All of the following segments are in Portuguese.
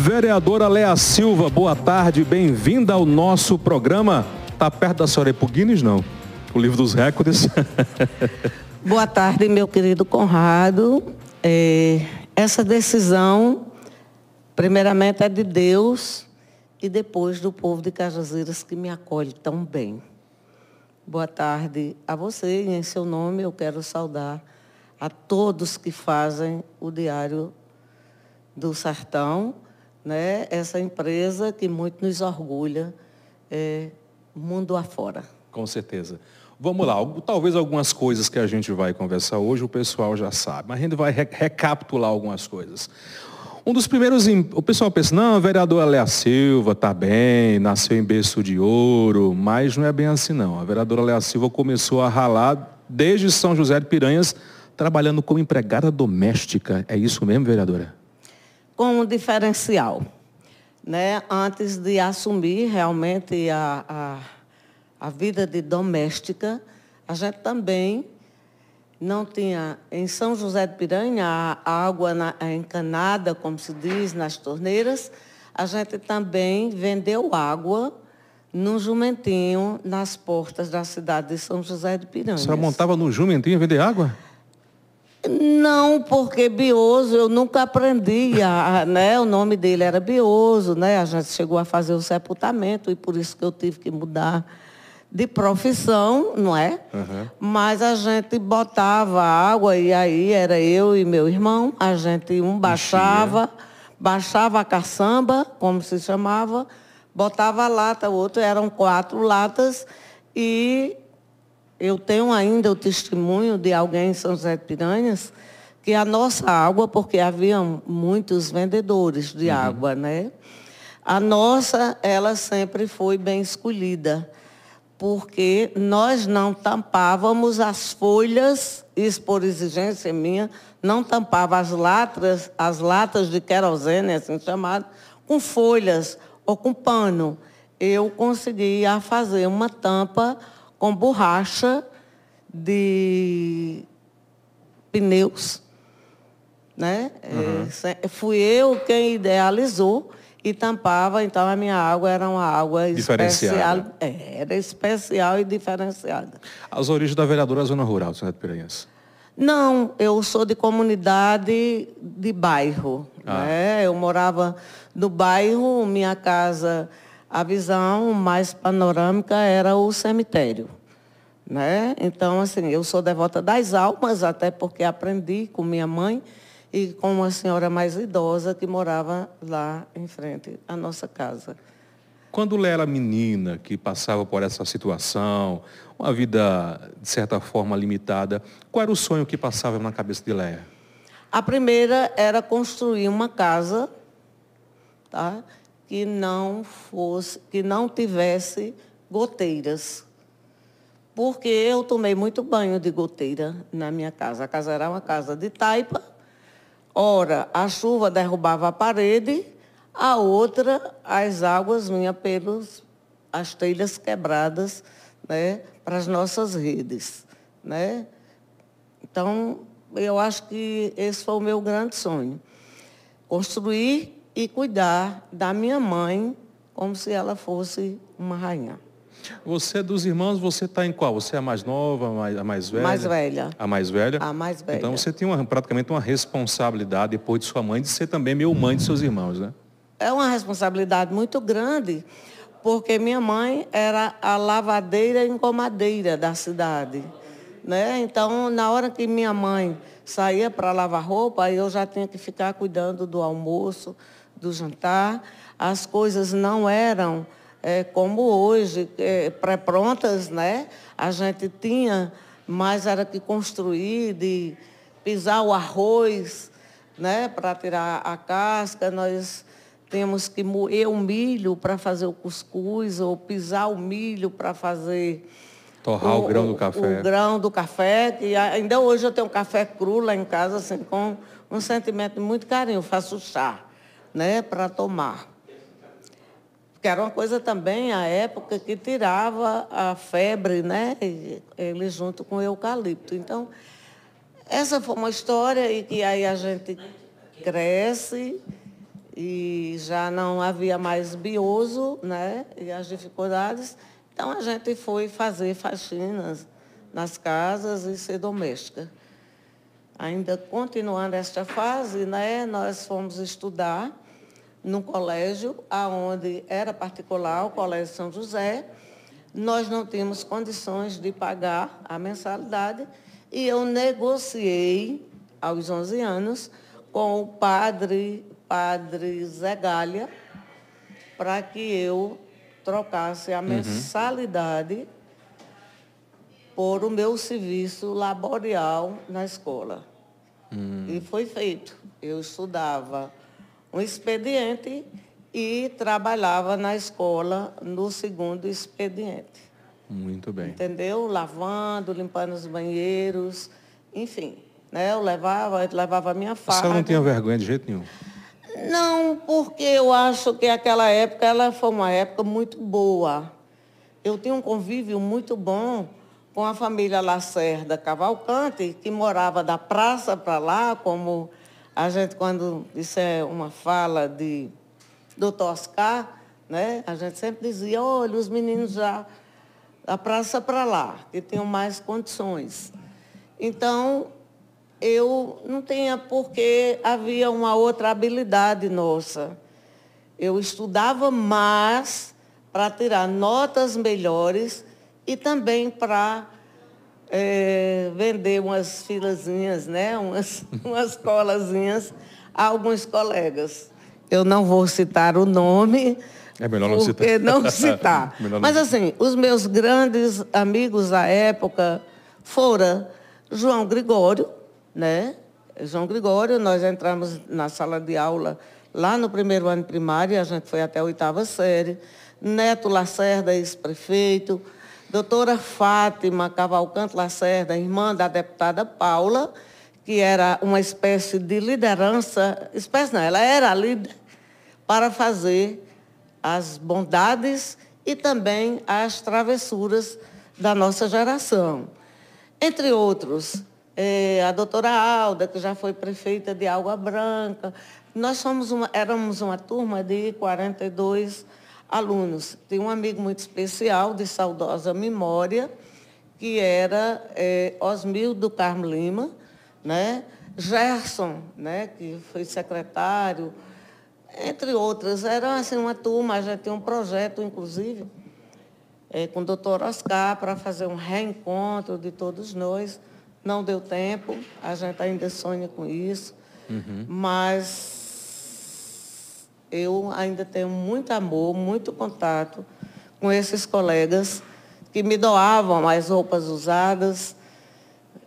Vereadora Lea Silva, boa tarde, bem-vinda ao nosso programa. Tá perto da senhora Epuguines, não? O livro dos recordes. boa tarde, meu querido Conrado. É, essa decisão, primeiramente, é de Deus e depois do povo de Cajazeiras que me acolhe tão bem. Boa tarde a você e em seu nome eu quero saudar a todos que fazem o Diário do Sertão, né? essa empresa que muito nos orgulha é, mundo afora. Com certeza. Vamos lá, talvez algumas coisas que a gente vai conversar hoje o pessoal já sabe, mas a gente vai recapitular algumas coisas. Um dos primeiros, o pessoal pensa, não, o vereador Léa Silva está bem, nasceu em berço de ouro, mas não é bem assim não. A vereadora Léa Silva começou a ralar desde São José de Piranhas, trabalhando como empregada doméstica. É isso mesmo, vereadora? Com um diferencial. Né? Antes de assumir realmente a, a, a vida de doméstica, a gente também não tinha, em São José de Piranha, a água na, a encanada, como se diz, nas torneiras. A gente também vendeu água num jumentinho nas portas da cidade de São José de Piranha. Senhora montava no jumentinho vender água? Não, porque Bioso eu nunca aprendi, a, né? O nome dele era Bioso, né? A gente chegou a fazer o sepultamento e por isso que eu tive que mudar de profissão, não é? Uhum. Mas a gente botava água e aí era eu e meu irmão, a gente um baixava, baixava a caçamba, como se chamava, botava a lata, o outro eram quatro latas e eu tenho ainda o testemunho de alguém em São José de Piranhas que a nossa água, porque havia muitos vendedores de uhum. água, né? A nossa, ela sempre foi bem escolhida, porque nós não tampávamos as folhas, isso por exigência minha, não tampava as latas, as latas de querosene, assim chamado, com folhas ou com pano. Eu conseguia fazer uma tampa com borracha de pneus. Né? Uhum. É, fui eu quem idealizou e tampava, então a minha água era uma água especial. É, era especial e diferenciada. As origens da vereadora Zona Rural, Senhora de Piranhas? Não, eu sou de comunidade de bairro. Ah. Né? Eu morava no bairro, minha casa a visão mais panorâmica era o cemitério. Né? Então, assim, eu sou devota das almas, até porque aprendi com minha mãe e com uma senhora mais idosa que morava lá em frente à nossa casa. Quando Léa era menina, que passava por essa situação, uma vida, de certa forma, limitada, qual era o sonho que passava na cabeça de Léa? A primeira era construir uma casa, tá? Que não fosse, que não tivesse goteiras. Porque eu tomei muito banho de goteira na minha casa. A casa era uma casa de taipa. Ora, a chuva derrubava a parede, a outra, as águas vinham pelos as telhas quebradas né, para as nossas redes. Né? Então, eu acho que esse foi o meu grande sonho. Construir e cuidar da minha mãe como se ela fosse uma rainha. Você é dos irmãos, você está em qual? Você é a mais nova, a mais, a mais velha? Mais velha. A mais velha? A mais velha. Então você tem uma, praticamente uma responsabilidade depois de sua mãe de ser também meio mãe de seus irmãos, né? É uma responsabilidade muito grande, porque minha mãe era a lavadeira engomadeira da cidade. Né? Então, na hora que minha mãe saía para lavar roupa, eu já tinha que ficar cuidando do almoço, do jantar. As coisas não eram é, como hoje, é, pré-prontas, né? A gente tinha, mas era que construir, de pisar o arroz, né? Para tirar a casca, nós temos que moer o milho para fazer o cuscuz, ou pisar o milho para fazer... Torrar o, o, grão do café. O grão do café, que ainda hoje eu tenho um café cru lá em casa, assim, com um sentimento de muito carinho. Eu faço chá né, para tomar. Que era uma coisa também, a época, que tirava a febre, né? Ele junto com o eucalipto. Então, essa foi uma história e que aí a gente cresce e já não havia mais bioso, né? E as dificuldades. Então a gente foi fazer faxinas nas casas e ser doméstica. Ainda continuando esta fase, né, nós fomos estudar num colégio aonde era particular, o Colégio São José. Nós não tínhamos condições de pagar a mensalidade e eu negociei aos 11 anos com o padre, padre Zé Galha, para que eu trocasse a uhum. mensalidade por o meu serviço laborial na escola. Uhum. E foi feito. Eu estudava um expediente e trabalhava na escola no segundo expediente. Muito bem. Entendeu? Lavando, limpando os banheiros, enfim. Né? Eu levava, eu levava a minha farda. Senhora não tinha vergonha de jeito nenhum? Não, porque eu acho que aquela época ela foi uma época muito boa. Eu tinha um convívio muito bom com a família Lacerda Cavalcante, que morava da praça para lá, como a gente, quando isso é uma fala de doutor Oscar, né, a gente sempre dizia, olha, os meninos já da praça para lá, que tinham mais condições. Então, eu não tinha porque havia uma outra habilidade nossa. Eu estudava mais para tirar notas melhores e também para é, vender umas filazinhas, né? umas, umas colazinhas a alguns colegas. Eu não vou citar o nome, é melhor não citar. não citar. Mas assim, os meus grandes amigos da época foram João Gregório, né? João Gregório, nós entramos na sala de aula lá no primeiro ano primário, a gente foi até a oitava série. Neto Lacerda, ex-prefeito, doutora Fátima Cavalcante Lacerda, irmã da deputada Paula, que era uma espécie de liderança, espécie não, ela era líder para fazer as bondades e também as travessuras da nossa geração. Entre outros, é, a doutora Alda, que já foi prefeita de Água Branca. Nós somos uma, éramos uma turma de 42 alunos. Tem um amigo muito especial, de saudosa memória, que era é, Osmildo Carmo Lima, né? Gerson, né, que foi secretário, entre outras. Era assim, uma turma, a gente tinha um projeto, inclusive, é, com o doutor Oscar, para fazer um reencontro de todos nós. Não deu tempo, a gente ainda sonha com isso, uhum. mas eu ainda tenho muito amor, muito contato com esses colegas que me doavam as roupas usadas.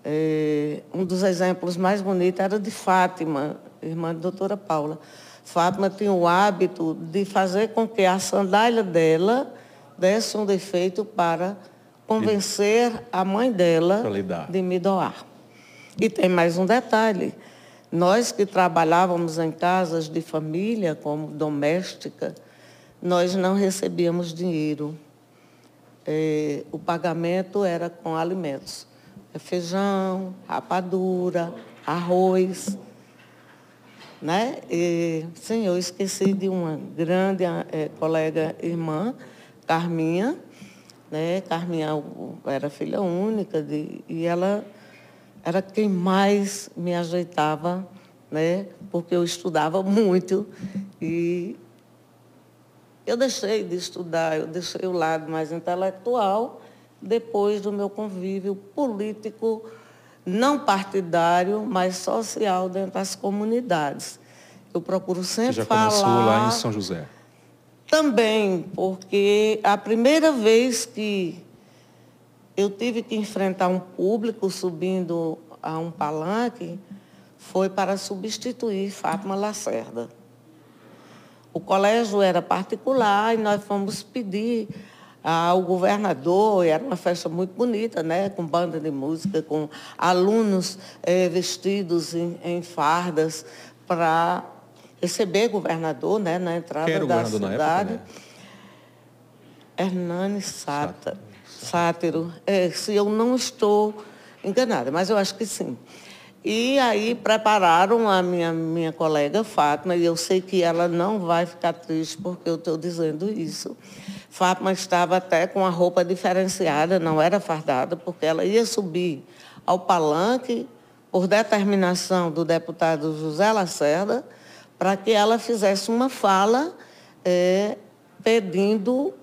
É, um dos exemplos mais bonitos era de Fátima, irmã da doutora Paula. Fátima tinha o hábito de fazer com que a sandália dela desse um defeito para convencer a mãe dela de me doar. E tem mais um detalhe. Nós que trabalhávamos em casas de família, como doméstica, nós não recebíamos dinheiro. É, o pagamento era com alimentos. É feijão, rapadura, arroz. Né? E, sim, eu esqueci de uma grande é, colega irmã, Carminha. Né? Carminha era filha única de, e ela era quem mais me ajeitava, né? porque eu estudava muito e eu deixei de estudar, eu deixei o lado mais intelectual depois do meu convívio político, não partidário, mas social dentro das comunidades. Eu procuro sempre Você já falar. Começou lá em São José. Também, porque a primeira vez que eu tive que enfrentar um público subindo a um palanque, foi para substituir Fátima Lacerda. O colégio era particular e nós fomos pedir ao governador, e era uma festa muito bonita, né? com banda de música, com alunos eh, vestidos em, em fardas para receber governador né? na entrada da cidade. Época, né? Hernani Sata. Sátiro, é, se eu não estou enganada, mas eu acho que sim. E aí prepararam a minha, minha colega Fátima, e eu sei que ela não vai ficar triste porque eu estou dizendo isso. Fátima estava até com a roupa diferenciada, não era fardada, porque ela ia subir ao palanque por determinação do deputado José Lacerda, para que ela fizesse uma fala é, pedindo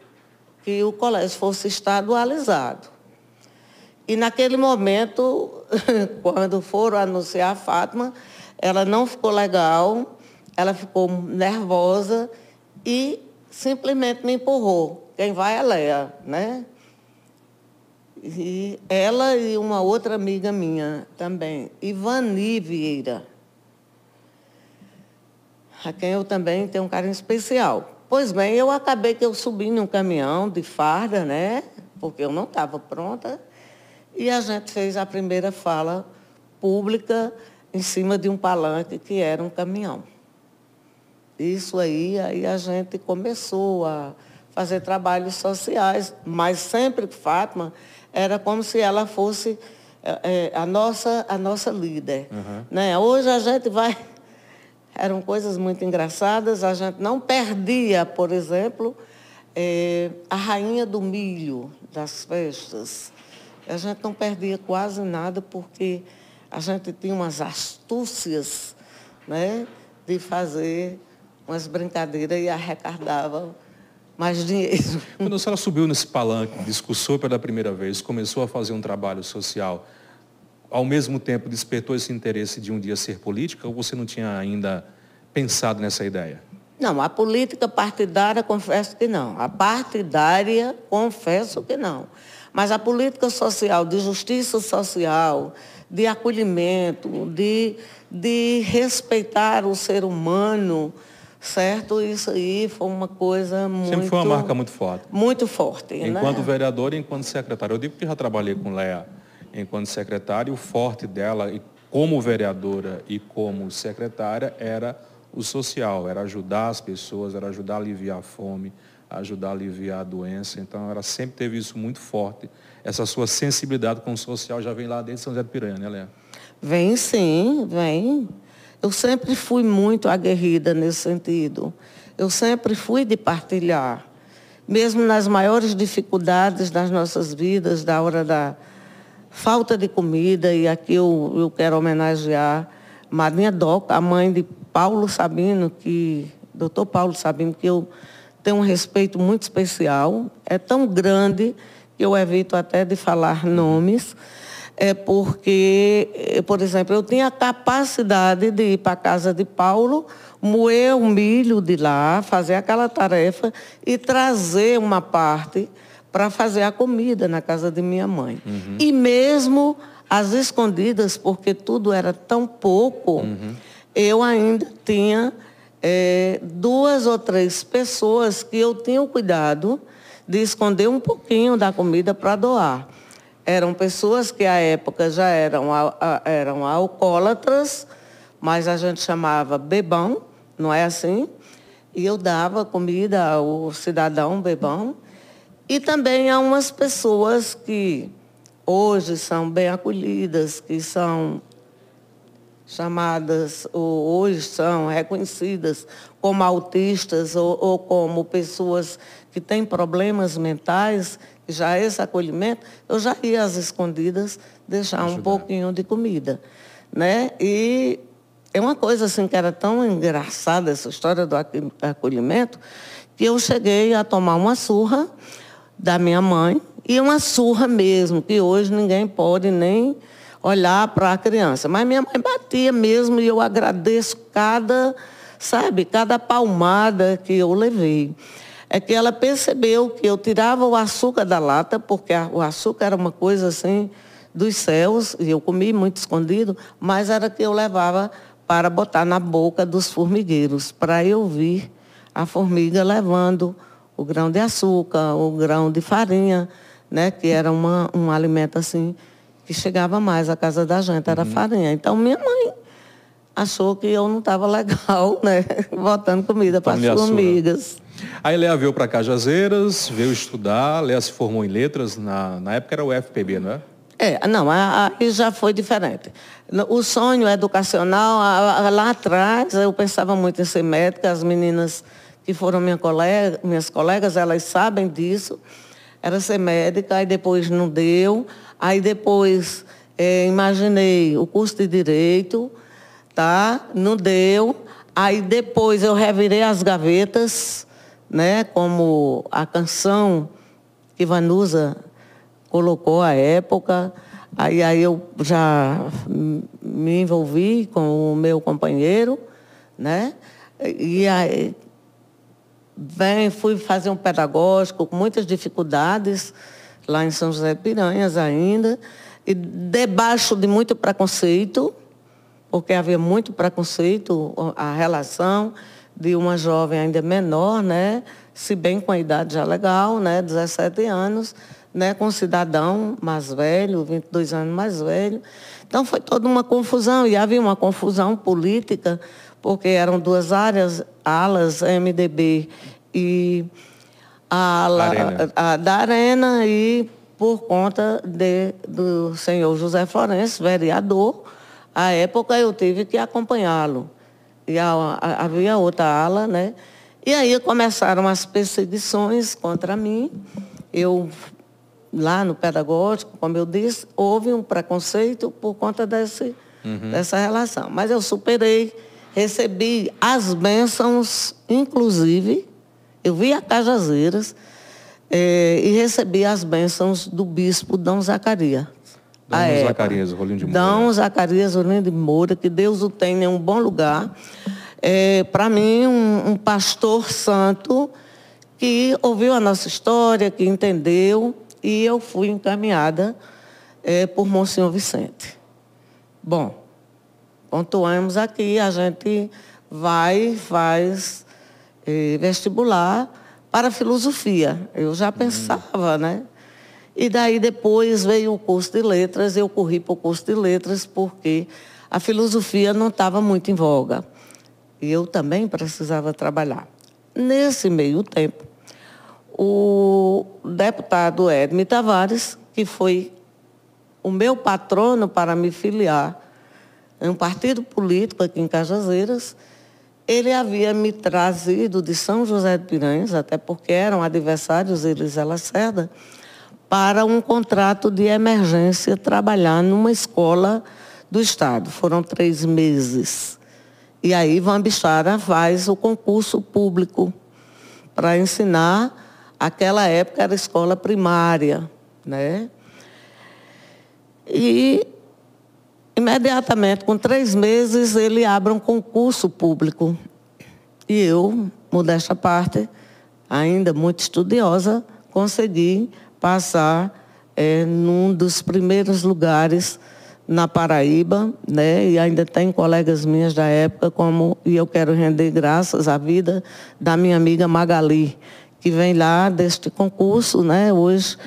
que o colégio fosse estadualizado. E naquele momento, quando foram anunciar a Fátima, ela não ficou legal, ela ficou nervosa e simplesmente me empurrou. Quem vai é Léa, né? E ela e uma outra amiga minha também, Ivani Vieira, a quem eu também tenho um carinho especial. Pois bem, eu acabei que eu subi num caminhão de farda, né? Porque eu não estava pronta. E a gente fez a primeira fala pública em cima de um palanque que era um caminhão. Isso aí, aí a gente começou a fazer trabalhos sociais, mas sempre que Fátima era como se ela fosse é, a, nossa, a nossa líder. Uhum. Né? Hoje a gente vai. Eram coisas muito engraçadas, a gente não perdia, por exemplo, é, a rainha do milho das festas a gente não perdia quase nada porque a gente tinha umas astúcias né, de fazer umas brincadeiras e arrecadava mais dinheiro. Quando a senhora subiu nesse palanque, discursou pela primeira vez, começou a fazer um trabalho social, ao mesmo tempo despertou esse interesse de um dia ser política ou você não tinha ainda pensado nessa ideia? Não, a política partidária, confesso que não. A partidária, confesso que não. Mas a política social, de justiça social, de acolhimento, de, de respeitar o ser humano, certo? Isso aí foi uma coisa muito... Sempre foi uma marca muito forte. Muito forte, né? Enquanto né? vereadora e enquanto secretária. Eu digo que já trabalhei com Léa enquanto secretária, o forte dela, como vereadora e como secretária, era o social, era ajudar as pessoas, era ajudar a aliviar a fome, ajudar a aliviar a doença. Então, ela sempre teve isso muito forte. Essa sua sensibilidade com o social já vem lá desde São José do Piranha, né, Léa? Vem sim, vem. Eu sempre fui muito aguerrida nesse sentido. Eu sempre fui de partilhar. Mesmo nas maiores dificuldades das nossas vidas, da hora da falta de comida, e aqui eu, eu quero homenagear Marinha Doca, a mãe de Paulo Sabino, que, doutor Paulo Sabino, que eu tem um respeito muito especial, é tão grande que eu evito até de falar nomes, é porque, por exemplo, eu tinha a capacidade de ir para a casa de Paulo, moer o milho de lá, fazer aquela tarefa e trazer uma parte para fazer a comida na casa de minha mãe. Uhum. E mesmo às escondidas, porque tudo era tão pouco, uhum. eu ainda tinha é, duas ou três pessoas que eu tinha o cuidado de esconder um pouquinho da comida para doar. Eram pessoas que à época já eram, eram alcoólatras, mas a gente chamava bebão, não é assim? E eu dava comida ao cidadão bebão. E também há umas pessoas que hoje são bem acolhidas, que são chamadas, ou hoje são reconhecidas como autistas ou, ou como pessoas que têm problemas mentais, já esse acolhimento, eu já ia às escondidas deixar Ajudar. um pouquinho de comida. Né? E é uma coisa assim que era tão engraçada essa história do acolhimento, que eu cheguei a tomar uma surra da minha mãe, e uma surra mesmo, que hoje ninguém pode nem olhar para a criança. Mas minha mãe batia mesmo e eu agradeço cada, sabe, cada palmada que eu levei. É que ela percebeu que eu tirava o açúcar da lata, porque o açúcar era uma coisa assim dos céus, e eu comi muito escondido, mas era que eu levava para botar na boca dos formigueiros, para eu ver a formiga levando o grão de açúcar, o grão de farinha, né, que era uma, um alimento assim que chegava mais à casa da gente, era uhum. farinha. Então minha mãe achou que eu não estava legal, né? Botando comida para as formigas. Aí Léa veio para Cajazeiras, veio estudar, Léa se formou em letras, na, na época era o FPB, não é? É, não, aí já foi diferente. O sonho educacional, lá atrás, eu pensava muito em ser médica, as meninas que foram minha colega, minhas colegas, elas sabem disso. Era ser médica, aí depois não deu. Aí depois é, imaginei o curso de Direito, tá? Não deu. Aí depois eu revirei as gavetas, né? Como a canção que Vanusa colocou à época. Aí, aí eu já me envolvi com o meu companheiro, né? E aí vem, fui fazer um pedagógico com muitas dificuldades lá em São José Piranhas ainda, e debaixo de muito preconceito, porque havia muito preconceito, a relação de uma jovem ainda menor, né? se bem com a idade já legal, né? 17 anos, né? com um cidadão mais velho, 22 anos mais velho. Então foi toda uma confusão, e havia uma confusão política, porque eram duas áreas, alas, MDB e a ala arena. A, da Arena, e por conta de, do senhor José Florencio, vereador, à época eu tive que acompanhá-lo. E a, a, havia outra ala, né? E aí começaram as perseguições contra mim. Eu, lá no pedagógico, como eu disse, houve um preconceito por conta desse, uhum. dessa relação. Mas eu superei, recebi as bênçãos, inclusive, eu vi a Cajazeiras, é, e recebi as bênçãos do bispo Dom Zacarias. Dom Zacarias, Rolim de Moura. Dom Zacarias, Rolim de Moura, que Deus o tenha em um bom lugar. É, Para mim, um, um pastor santo que ouviu a nossa história, que entendeu, e eu fui encaminhada é, por Monsenhor Vicente. Bom, pontuamos aqui, a gente vai, faz é, vestibular para filosofia. Eu já pensava, né? E daí depois veio o curso de letras, eu corri para o curso de letras porque a filosofia não estava muito em voga. E eu também precisava trabalhar. Nesse meio tempo, o deputado Edme Tavares, que foi o meu patrono para me filiar em um partido político aqui em Cajazeiras, ele havia me trazido de São José de Piranhas, até porque eram adversários eles e Lacerda, para um contrato de emergência trabalhar numa escola do Estado. Foram três meses. E aí Van Bichara faz o concurso público para ensinar. Aquela época era escola primária, né? E Imediatamente, com três meses, ele abre um concurso público. E eu, modesta parte, ainda muito estudiosa, consegui passar é, num dos primeiros lugares na Paraíba, né? E ainda tem colegas minhas da época, como e eu quero render graças à vida da minha amiga Magali, que vem lá deste concurso, né? Hoje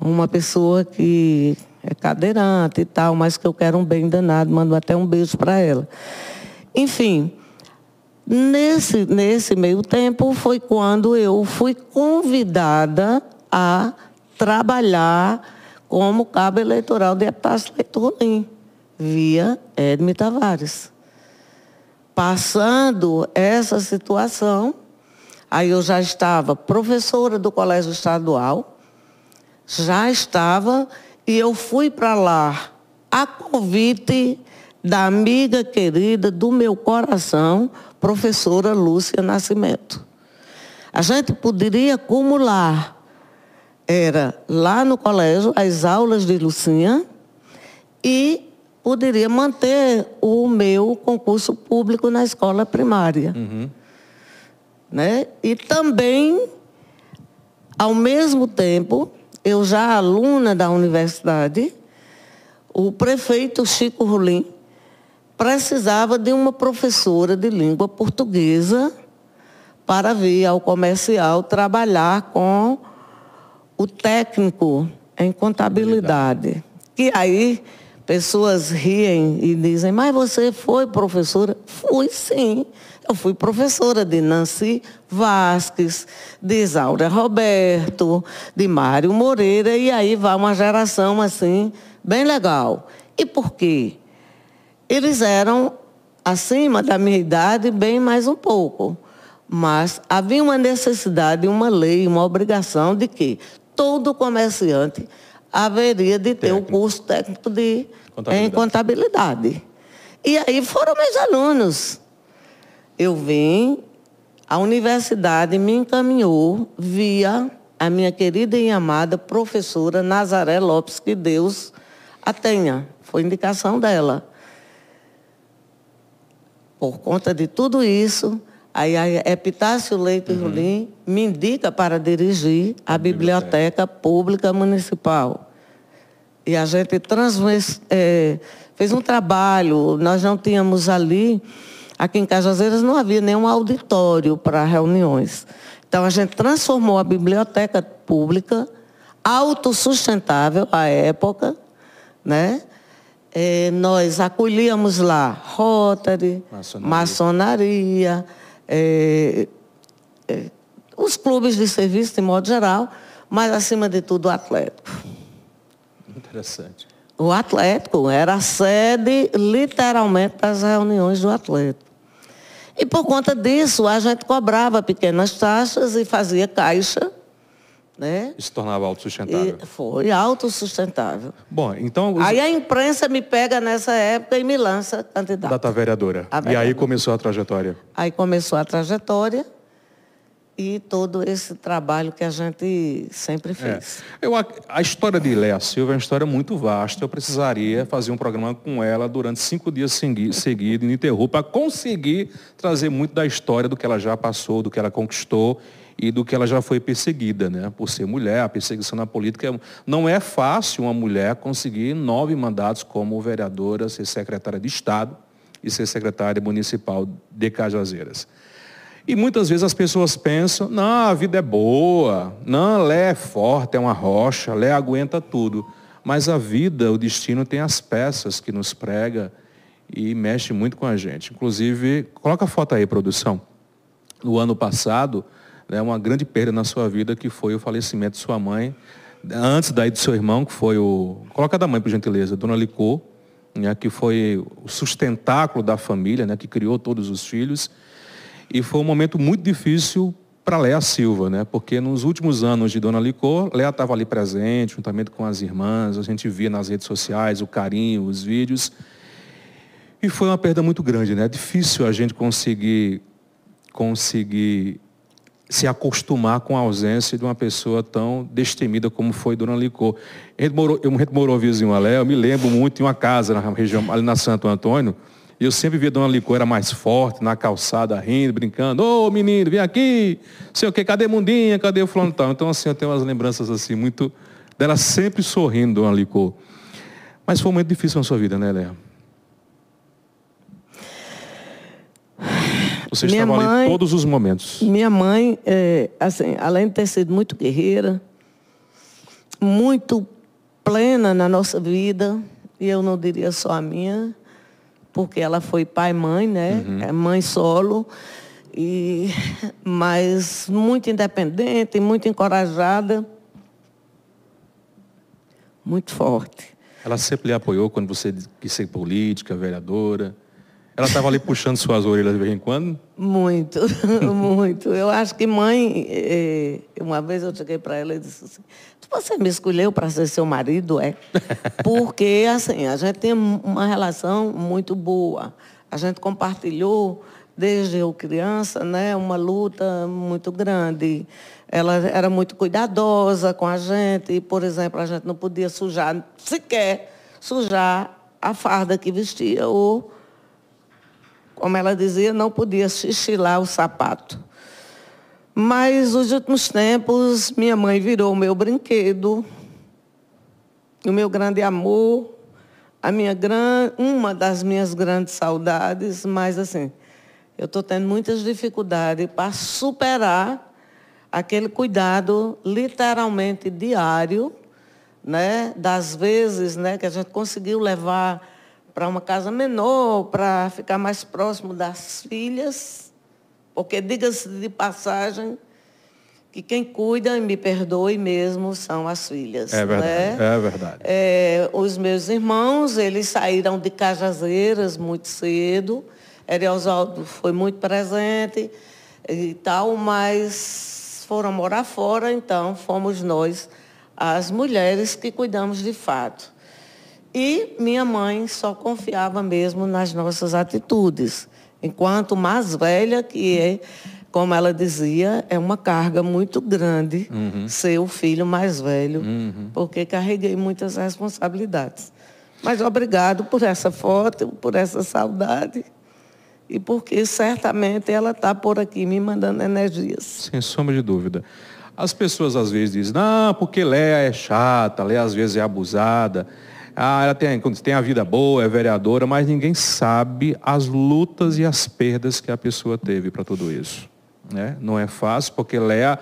uma pessoa que é cadeirante e tal, mas que eu quero um bem danado, mando até um beijo para ela. Enfim, nesse, nesse meio tempo foi quando eu fui convidada a trabalhar como cabo eleitoral de Epitácio Leito Rolim, via Edme Tavares. Passando essa situação, aí eu já estava professora do Colégio Estadual, já estava e eu fui para lá a convite da amiga querida do meu coração, professora Lúcia Nascimento. A gente poderia acumular, era lá no colégio, as aulas de Lucinha, e poderia manter o meu concurso público na escola primária. Uhum. Né? E também, ao mesmo tempo, eu já aluna da universidade, o prefeito Chico Rolim precisava de uma professora de língua portuguesa para vir ao comercial trabalhar com o técnico em contabilidade. Que aí pessoas riem e dizem, mas você foi professora? Fui sim. Eu fui professora de Nancy Vasques, de Isaura Roberto, de Mário Moreira, e aí vai uma geração assim bem legal. E por quê? Eles eram acima da minha idade, bem mais um pouco. Mas havia uma necessidade, uma lei, uma obrigação de que todo comerciante haveria de ter o um curso técnico de contabilidade. em contabilidade. E aí foram meus alunos. Eu vim, a universidade me encaminhou via a minha querida e amada professora Nazaré Lopes, que Deus a tenha. Foi indicação dela. Por conta de tudo isso, aí a Epitácio Leite uhum. Rolim me indica para dirigir a Biblioteca Pública Municipal. E a gente é, fez um trabalho, nós não tínhamos ali, aqui em Cajazeiras não havia nenhum auditório para reuniões. Então a gente transformou a biblioteca pública autossustentável à época, né? É, nós acolhíamos lá Rotary, maçonaria, maçonaria é, é, os clubes de serviço de modo geral, mas acima de tudo o Atlético. Interessante. O Atlético era a sede, literalmente, das reuniões do Atlético. E por conta disso, a gente cobrava pequenas taxas e fazia caixa. Né? E se tornava autossustentável. E foi autossustentável. Bom, então... Os... Aí a imprensa me pega nessa época e me lança candidato. Data vereadora. vereadora. E aí começou a trajetória. Aí começou a trajetória e todo esse trabalho que a gente sempre é. fez. É. Eu, a, a, história de Léa Silva é uma história muito vasta. Eu precisaria fazer um programa com ela durante cinco dias seguidos, ininterrupto, para conseguir trazer muito da história do que ela já passou, do que ela conquistou e do que ela já foi perseguida, né? Por ser mulher, a perseguição na política não é fácil uma mulher conseguir nove mandatos como vereadora, ser secretária de Estado e ser secretária municipal de Cajazeiras. E muitas vezes as pessoas pensam, não, a vida é boa, não, Lé é forte, é uma rocha, Lé aguenta tudo. Mas a vida, o destino tem as peças que nos prega e mexe muito com a gente. Inclusive, coloca a foto aí, produção. No ano passado, né, uma grande perda na sua vida que foi o falecimento de sua mãe, antes daí do seu irmão, que foi o. Coloca da mãe, por gentileza, Dona Licô, né, que foi o sustentáculo da família, né, que criou todos os filhos e foi um momento muito difícil para Léa Silva, né? Porque nos últimos anos de Dona Licor, Léa estava ali presente, juntamente com as irmãs, a gente via nas redes sociais o carinho, os vídeos. E foi uma perda muito grande, né? É difícil a gente conseguir conseguir se acostumar com a ausência de uma pessoa tão destemida como foi Dona Licor. A gente morou, eu, morou vizinho a eu me lembro muito de uma casa na região, ali na Santo Antônio, e eu sempre via Dona Licoeira mais forte, na calçada, rindo, brincando. Ô, oh, menino, vem aqui. Sei o quê, cadê Mundinha? Cadê o fulano tal? Então, assim, eu tenho umas lembranças, assim, muito... Dela sempre sorrindo, Dona Licor. Mas foi um momento difícil na sua vida, né, Léa? Você minha estava mãe, ali todos os momentos. Minha mãe, é, assim, além de ter sido muito guerreira, muito plena na nossa vida, e eu não diria só a minha, porque ela foi pai e mãe, né? Uhum. É mãe solo. E, mas muito independente, muito encorajada, muito forte. Ela sempre lhe apoiou quando você quis ser política, vereadora? Ela estava ali puxando suas orelhas de vez em quando? Muito, muito. Eu acho que mãe, eh, uma vez eu cheguei para ela e disse assim, você me escolheu para ser seu marido, é? Porque, assim, a gente tem uma relação muito boa. A gente compartilhou, desde eu criança, né, uma luta muito grande. Ela era muito cuidadosa com a gente. E, por exemplo, a gente não podia sujar, sequer sujar a farda que vestia ou, como ela dizia, não podia xixilar o sapato. Mas nos últimos tempos, minha mãe virou o meu brinquedo, o meu grande amor, a minha gran... uma das minhas grandes saudades, mas assim, eu estou tendo muitas dificuldades para superar aquele cuidado literalmente diário, né? das vezes né, que a gente conseguiu levar para uma casa menor, para ficar mais próximo das filhas porque diga-se de passagem que quem cuida e me perdoe mesmo são as filhas. É verdade, né? é verdade. É, os meus irmãos, eles saíram de Cajazeiras muito cedo. Oswaldo foi muito presente e tal, mas foram morar fora, então fomos nós, as mulheres, que cuidamos de fato. E minha mãe só confiava mesmo nas nossas atitudes. Enquanto mais velha que é, como ela dizia, é uma carga muito grande uhum. ser o filho mais velho, uhum. porque carreguei muitas responsabilidades. Mas obrigado por essa foto, por essa saudade e porque certamente ela está por aqui me mandando energias. Sem sombra de dúvida. As pessoas às vezes dizem, não, porque Léa é chata, Léa às vezes é abusada. Ah, ela tem, tem a vida boa, é vereadora, mas ninguém sabe as lutas e as perdas que a pessoa teve para tudo isso. Né? Não é fácil, porque Léa,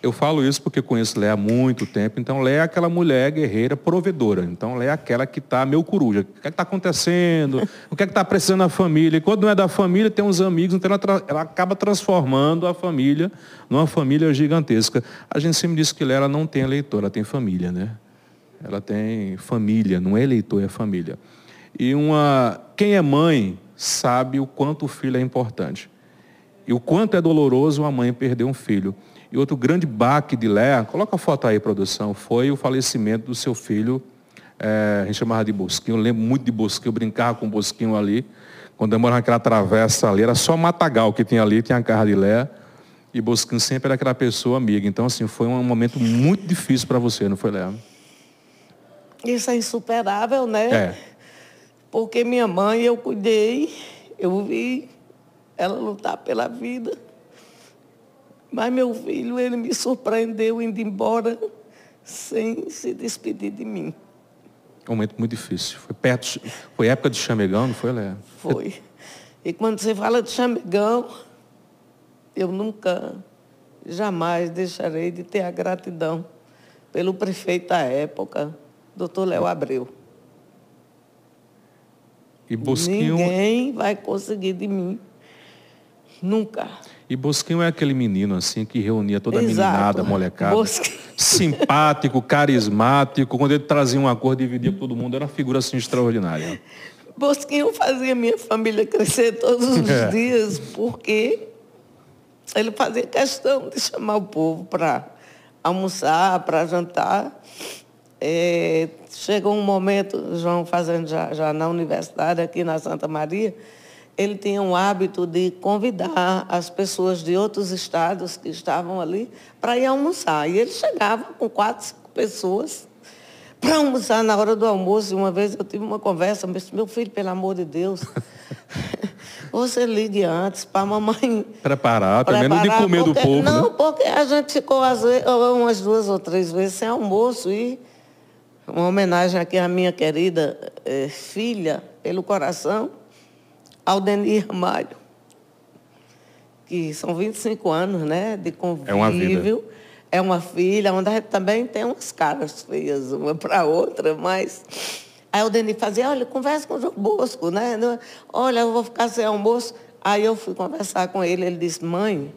eu falo isso porque conheço Léa há muito tempo, então Léa é aquela mulher guerreira provedora. Então Léa é aquela que está meu coruja. O que é está acontecendo? O que é está precisando na família? E quando não é da família, tem uns amigos, então ela, ela, acaba transformando a família numa família gigantesca. A gente sempre diz que Léa não tem eleitor, ela tem família, né? Ela tem família, não é eleitor, é família. E uma, quem é mãe sabe o quanto o filho é importante. E o quanto é doloroso uma mãe perder um filho. E outro grande baque de Léa, coloca a foto aí, produção, foi o falecimento do seu filho, é, a gente chamava de Bosquinho, eu lembro muito de Bosquinho, eu brincava com Bosquinho ali, quando eu morava naquela travessa ali, era só matagal que tinha ali, tinha a casa de Léa, e Bosquinho sempre era aquela pessoa amiga. Então, assim, foi um momento muito difícil para você, não foi, Léa? Isso é insuperável, né? É. Porque minha mãe eu cuidei, eu vi ela lutar pela vida. Mas meu filho, ele me surpreendeu indo embora sem se despedir de mim. Um momento muito difícil. Foi perto, foi época de chamegão, não foi, Léa? Foi. E quando você fala de chamegão, eu nunca, jamais deixarei de ter a gratidão pelo prefeito da época, doutor Léo Abreu. E Bosquinho... Ninguém vai conseguir de mim Nunca. E Bosquinho é aquele menino assim que reunia toda a Exato. meninada, molecada. Bosquinho. Simpático, carismático. Quando ele trazia uma cor, dividia com todo mundo. Era uma figura assim extraordinária. Bosquinho fazia minha família crescer todos os é. dias, porque ele fazia questão de chamar o povo para almoçar, para jantar. É, chegou um momento, João fazendo já, já na universidade, aqui na Santa Maria, ele tinha um hábito de convidar as pessoas de outros estados que estavam ali para ir almoçar. E ele chegava com quatro, cinco pessoas para almoçar na hora do almoço. E uma vez eu tive uma conversa, disse, meu filho, pelo amor de Deus, você ligue antes para a mamãe... Preparar, também não de comer porque, do povo, Não, né? porque a gente ficou vezes, umas duas ou três vezes sem almoço e uma homenagem aqui à minha querida eh, filha, pelo coração, Aldenir Ramalho, que são 25 anos né, de convívio. É uma vida. É uma filha, onde a gente também tem umas caras feias, uma para outra, mas. Aí o Aldenir fazia, olha, conversa com o João Bosco, né? Olha, eu vou ficar sem almoço. Aí eu fui conversar com ele, ele disse, mãe,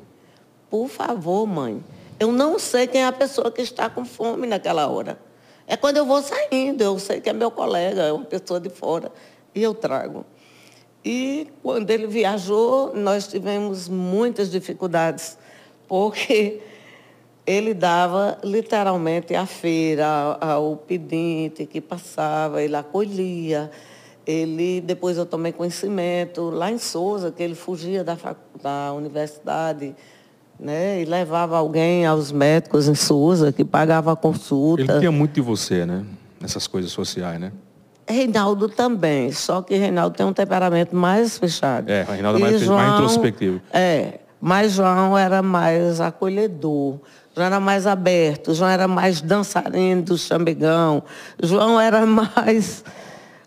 por favor, mãe, eu não sei quem é a pessoa que está com fome naquela hora. É quando eu vou saindo, eu sei que é meu colega, é uma pessoa de fora, e eu trago. E quando ele viajou, nós tivemos muitas dificuldades, porque ele dava literalmente a feira ao pedinte que passava, ele acolhia. Ele, depois eu tomei conhecimento, lá em Souza, que ele fugia da, da universidade, né, e levava alguém aos médicos em Souza, que pagava a consulta. Ele tinha muito de você, né? Nessas coisas sociais, né? Reinaldo também, só que Reinaldo tem um temperamento mais fechado. É, Reinaldo é mais, João, mais introspectivo. É, mas João era mais acolhedor, João era mais aberto, João era mais dançarino do chambegão, João era mais,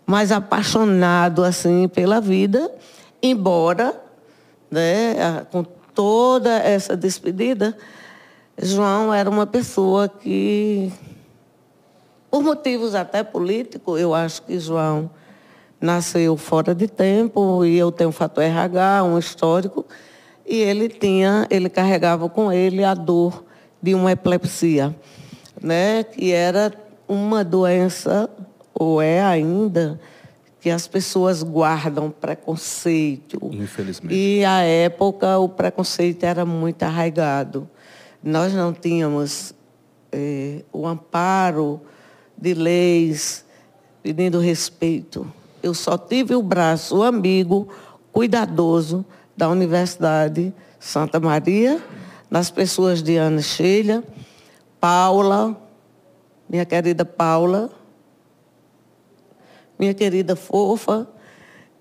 mais apaixonado assim pela vida, embora, né, com toda essa despedida, João era uma pessoa que por motivos até políticos, eu acho que João nasceu fora de tempo e eu tenho um fator RH, um histórico, e ele tinha, ele carregava com ele a dor de uma epilepsia, né? que era uma doença, ou é ainda, que as pessoas guardam preconceito. Infelizmente. E à época o preconceito era muito arraigado. Nós não tínhamos é, o amparo de leis pedindo respeito. Eu só tive o braço amigo, cuidadoso da Universidade Santa Maria, nas pessoas de Ana Sheila, Paula, minha querida Paula, minha querida Fofa,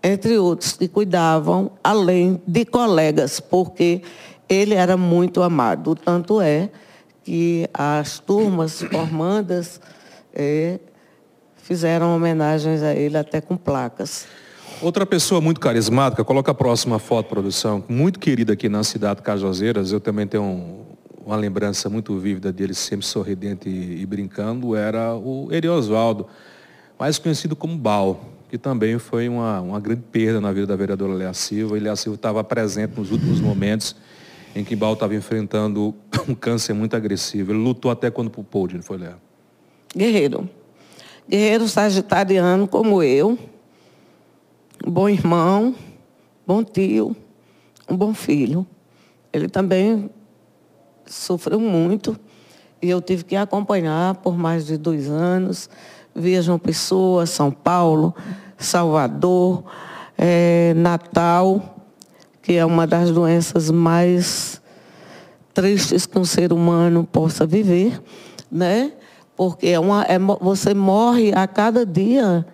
entre outros que cuidavam, além de colegas, porque ele era muito amado. Tanto é que as turmas formandas é, fizeram homenagens a ele até com placas. Outra pessoa muito carismática, coloca a próxima foto, produção, muito querida aqui na cidade de Cajazeiras, eu também tenho um, uma lembrança muito vívida dele, sempre sorridente e, e brincando, era o Eri Oswaldo, mais conhecido como Bal, que também foi uma, uma grande perda na vida da vereadora Léa Silva. E Léa Silva estava presente nos últimos momentos em que Bal estava enfrentando um câncer muito agressivo. Ele lutou até quando pódio, não foi, Léa? Guerreiro. Guerreiro sagitariano como eu, um bom irmão, bom tio, um bom filho. Ele também sofreu muito e eu tive que acompanhar por mais de dois anos. Via João Pessoa, São Paulo, Salvador, é, Natal, que é uma das doenças mais tristes que um ser humano possa viver, né? Porque é uma, é, você morre a cada dia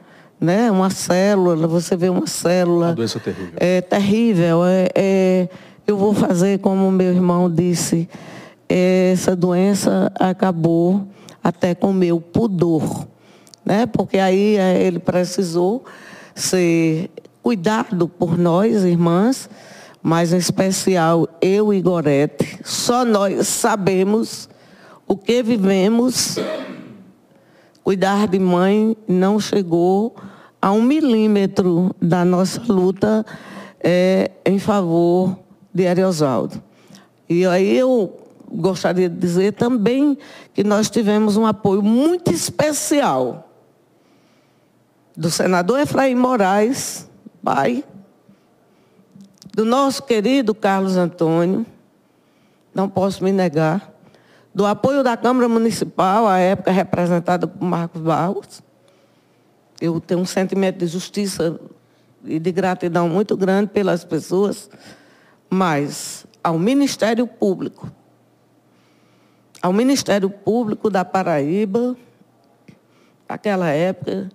né? Uma célula, você vê uma célula. Uma doença terrível. É terrível. É, é, eu vou fazer como meu irmão disse. Essa doença acabou até com o meu pudor, né? Porque aí é, ele precisou ser cuidado por nós, irmãs, mas em especial eu e Gorete. Só nós sabemos o que vivemos. Cuidar de mãe não chegou a um milímetro da nossa luta é, em favor de Ariosaldo. E aí eu gostaria de dizer também que nós tivemos um apoio muito especial do senador Efraim Moraes, pai, do nosso querido Carlos Antônio, não posso me negar, do apoio da Câmara Municipal, à época representada por Marcos Barros, eu tenho um sentimento de justiça e de gratidão muito grande pelas pessoas, mas ao Ministério Público, ao Ministério Público da Paraíba, naquela época,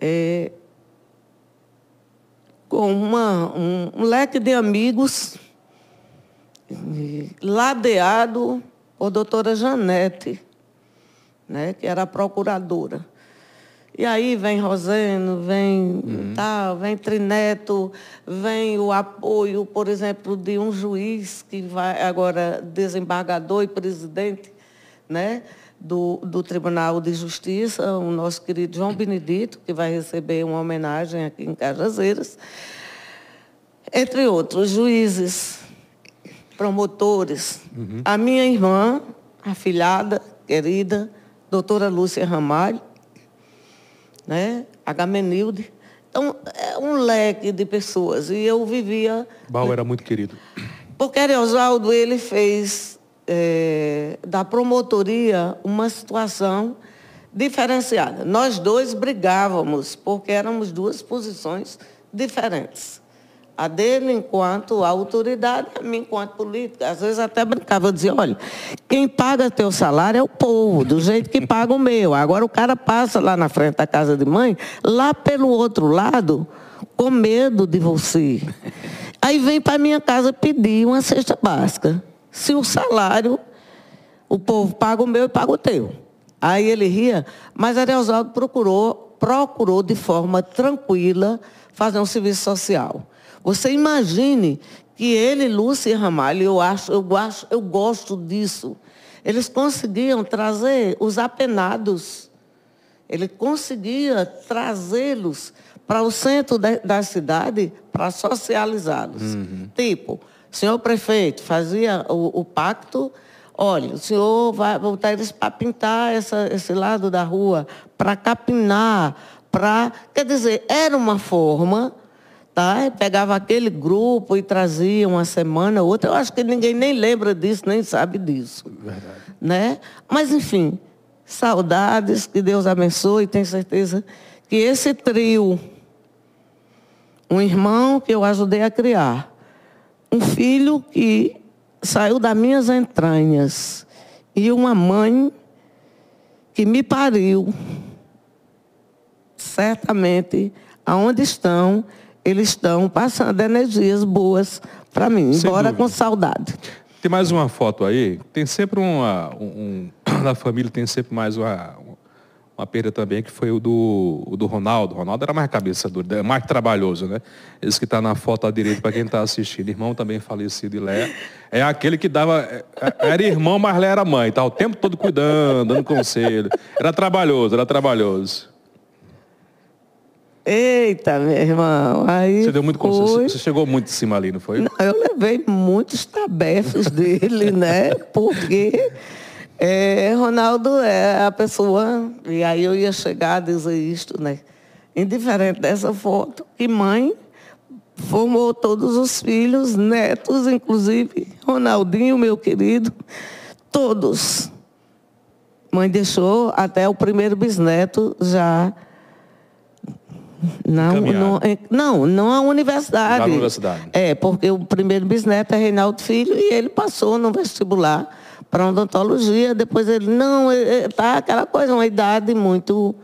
é, com uma, um, um leque de amigos, ladeado por doutora Janete, né, que era a procuradora. E aí vem Roseno, vem uhum. tal, vem Trineto, vem o apoio, por exemplo, de um juiz que vai agora desembargador e presidente, né? Do, do Tribunal de Justiça, o nosso querido João Benedito, que vai receber uma homenagem aqui em Cajazeiras, entre outros juízes, promotores. Uhum. A minha irmã, afilhada, querida, doutora Lúcia Ramalho, né? Agamenilde. Então, é um leque de pessoas. E eu vivia... Bal era muito querido. Porque Oswaldo, ele fez é, da promotoria uma situação diferenciada. Nós dois brigávamos, porque éramos duas posições diferentes. A dele enquanto autoridade, a mim enquanto política. Às vezes até brincava, eu dizia, olha, quem paga teu salário é o povo, do jeito que paga o meu. Agora o cara passa lá na frente da casa de mãe, lá pelo outro lado, com medo de você. Aí vem para minha casa pedir uma cesta básica. Se o salário, o povo paga o meu e paga o teu. Aí ele ria, mas Ariosaldo procurou, procurou de forma tranquila fazer um serviço social. Você imagine que ele, Lúcia e Ramalho, eu acho, eu acho, eu gosto disso. Eles conseguiam trazer os apenados. Ele conseguia trazê-los para o centro da, da cidade para socializá-los. Uhum. Tipo, senhor prefeito fazia o, o, pacto, olha, o senhor vai botar eles para pintar essa, esse lado da rua, para capinar, para. Quer dizer, era uma forma. Tá? Pegava aquele grupo e trazia uma semana, outra. Eu acho que ninguém nem lembra disso, nem sabe disso. Verdade. Né? Mas, enfim, saudades, que Deus abençoe, tenho certeza que esse trio, um irmão que eu ajudei a criar, um filho que saiu das minhas entranhas e uma mãe que me pariu, certamente, aonde estão, eles estão passando energias boas para mim, Sem embora dúvida. com saudade. Tem mais uma foto aí, tem sempre uma, um, um, na família tem sempre mais uma, uma perda também, que foi o do, o do Ronaldo. O Ronaldo era mais cabeça dura, mais trabalhoso, né? Esse que está na foto à direita, para quem está assistindo. Irmão também falecido de Lé. É aquele que dava. É, era irmão, mas Lé era mãe. Tá o tempo todo cuidando, dando conselho. Era trabalhoso, era trabalhoso. Eita, meu irmão. Aí você deu muito foi... Você chegou muito em cima ali, não foi? Não, eu levei muitos tabefes dele, né? Porque é, Ronaldo é a pessoa, e aí eu ia chegar a dizer isto, né? Indiferente dessa foto, que mãe formou todos os filhos, netos, inclusive Ronaldinho, meu querido, todos. Mãe deixou até o primeiro bisneto já. Não, não, não, não a universidade. Na universidade. É, porque o primeiro bisneto é Reinaldo Filho e ele passou no vestibular para odontologia. Depois ele, não, está aquela coisa, uma idade muito.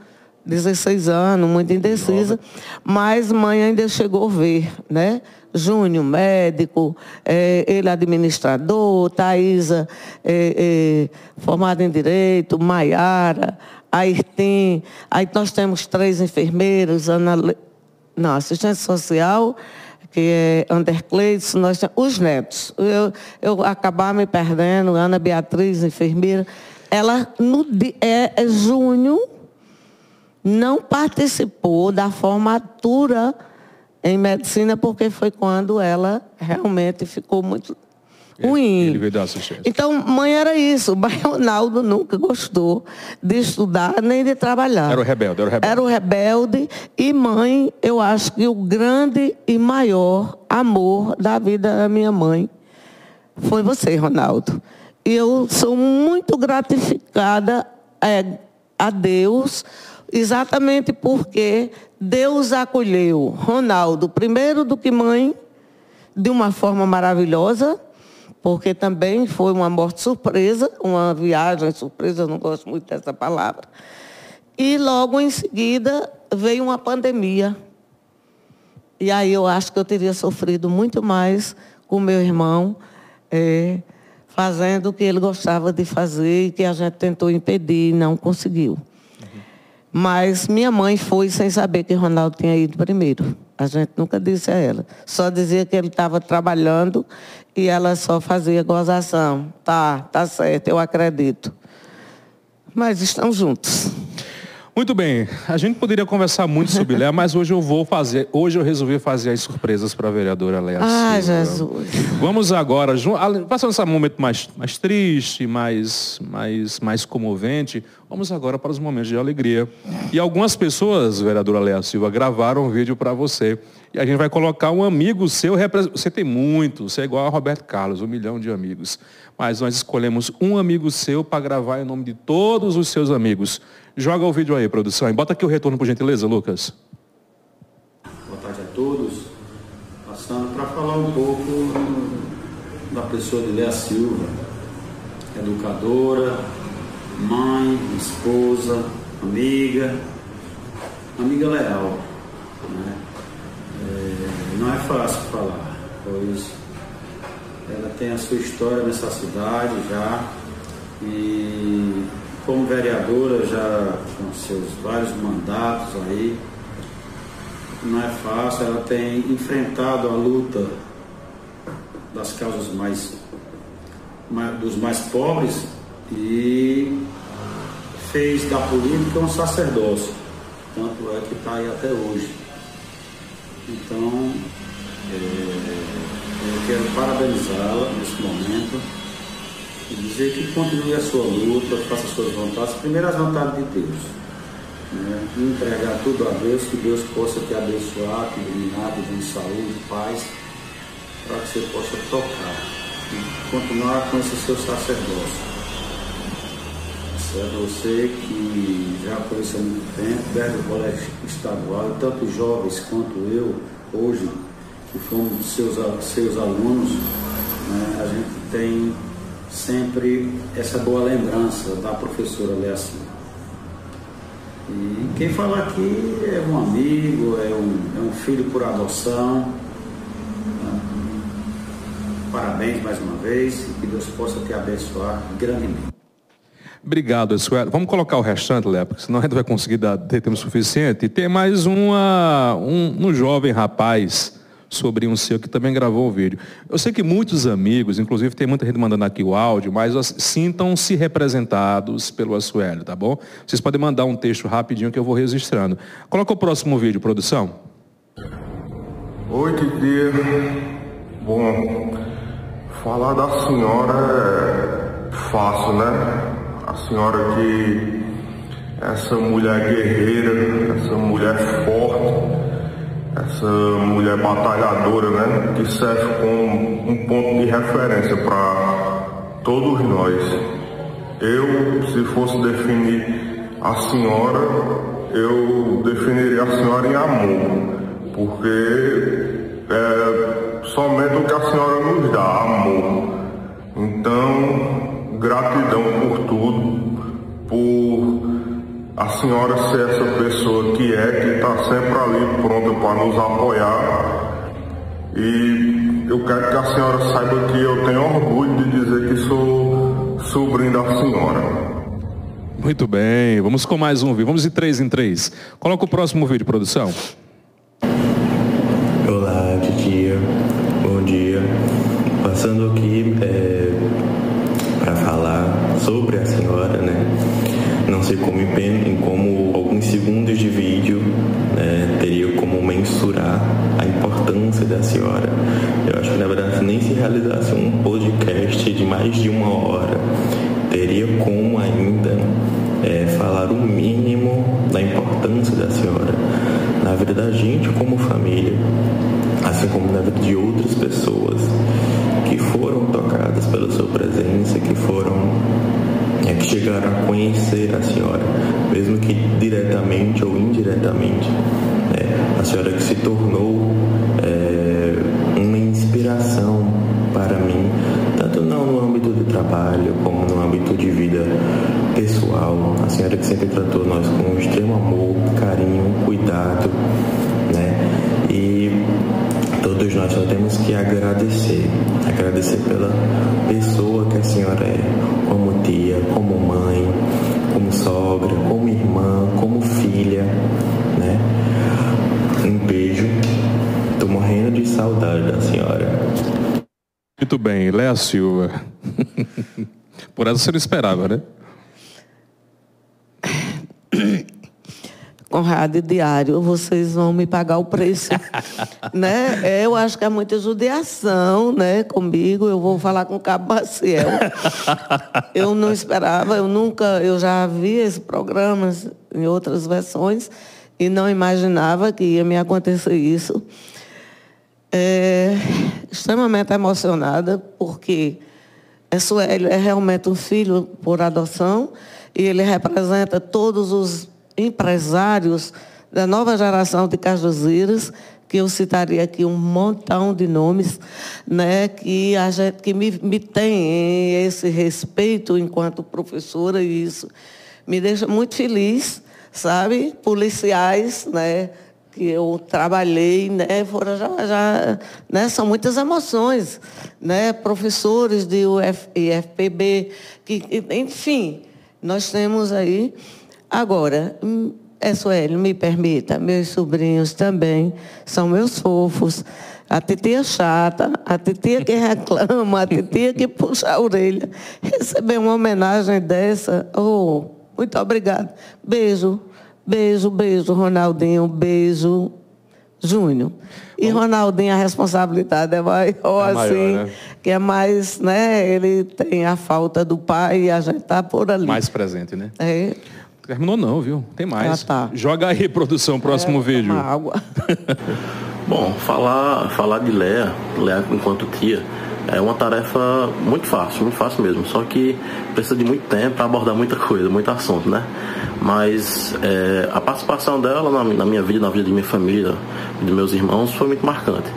16 anos, muito indecisa, mas mãe ainda chegou a ver, né? Júnior, médico, é, ele administrador, Thaisa, é, é, formada em Direito, Maiara, Ayrton, aí nós temos três enfermeiros, Ana, não, assistente social, que é Undercleides, nós os netos. Eu, eu acabar me perdendo, Ana Beatriz, enfermeira, ela no é, é junho não participou da formatura em medicina porque foi quando ela realmente ficou muito ruim. Ele veio dar assistência. Então, mãe era isso. Mas Ronaldo nunca gostou de estudar nem de trabalhar. Era o rebelde, era o rebelde. Era o rebelde. E mãe, eu acho que o grande e maior amor da vida da minha mãe foi você, Ronaldo. E eu sou muito gratificada é, a Deus, exatamente porque Deus acolheu Ronaldo, primeiro do que mãe, de uma forma maravilhosa, porque também foi uma morte surpresa, uma viagem surpresa, eu não gosto muito dessa palavra. E logo em seguida veio uma pandemia. E aí eu acho que eu teria sofrido muito mais com meu irmão, é, fazendo o que ele gostava de fazer e que a gente tentou impedir e não conseguiu. Uhum. Mas minha mãe foi sem saber que Ronaldo tinha ido primeiro. A gente nunca disse a ela. Só dizia que ele estava trabalhando e ela só fazia gozação. Tá, tá certo, eu acredito. Mas estão juntos. Muito bem, a gente poderia conversar muito sobre Léa, mas hoje eu vou fazer, hoje eu resolvi fazer as surpresas para a vereadora Léa Ah, Jesus. Vamos agora, passando esse momento mais, mais triste, mais, mais, mais comovente, vamos agora para os momentos de alegria. E algumas pessoas, vereadora Léa Silva, gravaram um vídeo para você. E a gente vai colocar um amigo seu, você tem muito, você é igual a Roberto Carlos, um milhão de amigos. Mas nós escolhemos um amigo seu para gravar em nome de todos os seus amigos. Joga o vídeo aí, produção. E bota aqui o retorno, por gentileza, Lucas. Boa tarde a todos. Passando para falar um pouco da pessoa de Léa Silva, educadora, mãe, esposa, amiga, amiga leal. Né? É, não é fácil falar, pois ela tem a sua história nessa cidade já e como vereadora, já com seus vários mandatos aí, não é fácil, ela tem enfrentado a luta das causas mais, mais dos mais pobres e fez da política um sacerdócio, tanto é que está aí até hoje. Então, é, eu quero parabenizá-la nesse momento E dizer que continue a sua luta, faça suas vontades, primeiro as vontades de Deus. Né? E entregar tudo a Deus, que Deus possa te abençoar, te iluminar, te dar saúde, paz, para que você possa tocar e continuar com esse seu sacerdócio. É você que já conhece há muito tempo, desde o colégio estadual, tanto jovens quanto eu, hoje, que fomos seus, seus alunos, né, a gente tem sempre essa boa lembrança da professora Leaci. E quem fala aqui é um amigo, é um, é um filho por adoção. Né? Parabéns mais uma vez e que Deus possa te abençoar grandemente. Obrigado, Suelo. Vamos colocar o restante, Léo, porque senão a gente vai conseguir dar, ter tempo suficiente. E tem mais uma, um, um jovem rapaz, sobrinho seu, que também gravou o vídeo. Eu sei que muitos amigos, inclusive tem muita gente mandando aqui o áudio, mas sintam-se representados pelo Assuelo, tá bom? Vocês podem mandar um texto rapidinho que eu vou registrando. Coloca o próximo vídeo, produção. Oi, dia. Bom, falar da senhora é fácil, né? a senhora que essa mulher guerreira, essa mulher forte, essa mulher batalhadora, né, que serve como um ponto de referência para todos nós. Eu, se fosse definir a senhora, eu definiria a senhora em amor, porque é somente o que a senhora nos dá, amor. Então, gratidão por tudo, por a senhora ser essa pessoa que é, que está sempre ali pronta para nos apoiar. E eu quero que a senhora saiba que eu tenho orgulho de dizer que sou sobrinho da senhora. Muito bem, vamos com mais um vídeo. Vamos de três em três. Coloca o próximo vídeo, produção. Olá, titia. Bom dia. Passando aqui é, da senhora. Eu acho que na verdade nem se realizasse um podcast de mais de uma hora, teria como ainda é, falar o mínimo da importância da senhora na vida da gente como família, assim como na vida de outras pessoas que foram tocadas pela sua presença, que foram é, que chegaram a conhecer a senhora, mesmo que diretamente ou indiretamente. Né? A senhora que se tornou bem, Léa Silva. Por essa você não esperava, né? Conrado Diário, vocês vão me pagar o preço. né? É, eu acho que é muita judiação né, comigo. Eu vou falar com o Cabo Maciel. eu não esperava, eu nunca, eu já vi esse programa em outras versões e não imaginava que ia me acontecer isso. É, extremamente emocionada, porque Suélio é realmente um filho por adoção e ele representa todos os empresários da nova geração de Cajuzeiras, que eu citaria aqui um montão de nomes, né, que, a gente, que me, me tem esse respeito enquanto professora, e isso me deixa muito feliz, sabe? Policiais, né, que eu trabalhei, né, foram já, já né, são muitas emoções, né, professores de UF, IFPB, que, enfim, nós temos aí Agora, é Sueli, me permita, meus sobrinhos também são meus fofos. A titia chata, a titia que reclama, a titia que puxa a orelha. Receber uma homenagem dessa, oh, muito obrigada. Beijo, beijo, beijo, Ronaldinho, beijo. Júnior. E Ronaldinho, a responsabilidade é maior, é maior assim, né? que é mais, né? Ele tem a falta do pai e a gente tá por ali. Mais presente, né? É. Terminou não, viu? Tem mais. Ah, tá. Joga aí, produção, próximo é, vídeo. água. Bom, falar, falar de Léa, Léa enquanto tia, é uma tarefa muito fácil, muito fácil mesmo. Só que precisa de muito tempo para abordar muita coisa, muito assunto, né? Mas é, a participação dela na, na, minha vida, na vida de minha família, de meus irmãos, foi muito marcante.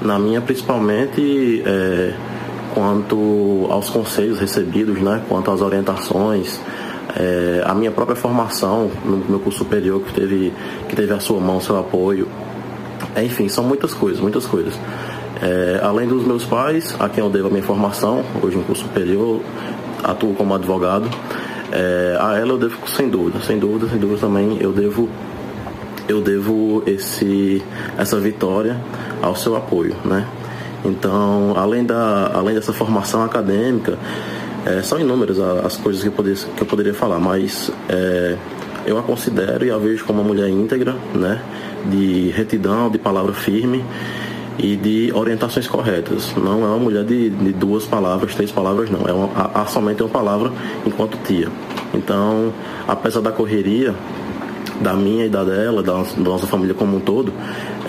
Na minha, principalmente, é, quanto aos conselhos recebidos, né? Quanto às orientações, é, a minha própria formação no meu curso superior, que teve, que teve a sua mão, seu apoio. É, enfim, são muitas coisas, muitas coisas. É, além dos meus pais, a quem eu devo a minha formação, hoje em curso superior, atuo como advogado. É, a ela eu devo, sem dúvida, sem dúvida, sem dúvida também, eu devo, eu devo esse, essa vitória ao seu apoio, né? Então, além, da, além dessa formação acadêmica, é, são inúmeras as coisas que eu, poderia, que eu poderia falar, mas é, eu a considero e a vejo como uma mulher íntegra, né? De retidão, de palavra firme e de orientações corretas. Não é uma mulher de, de duas palavras, três palavras, não. É uma, somente uma palavra enquanto tia. Então, apesar da correria, da minha e da dela, da, nossa família como um todo,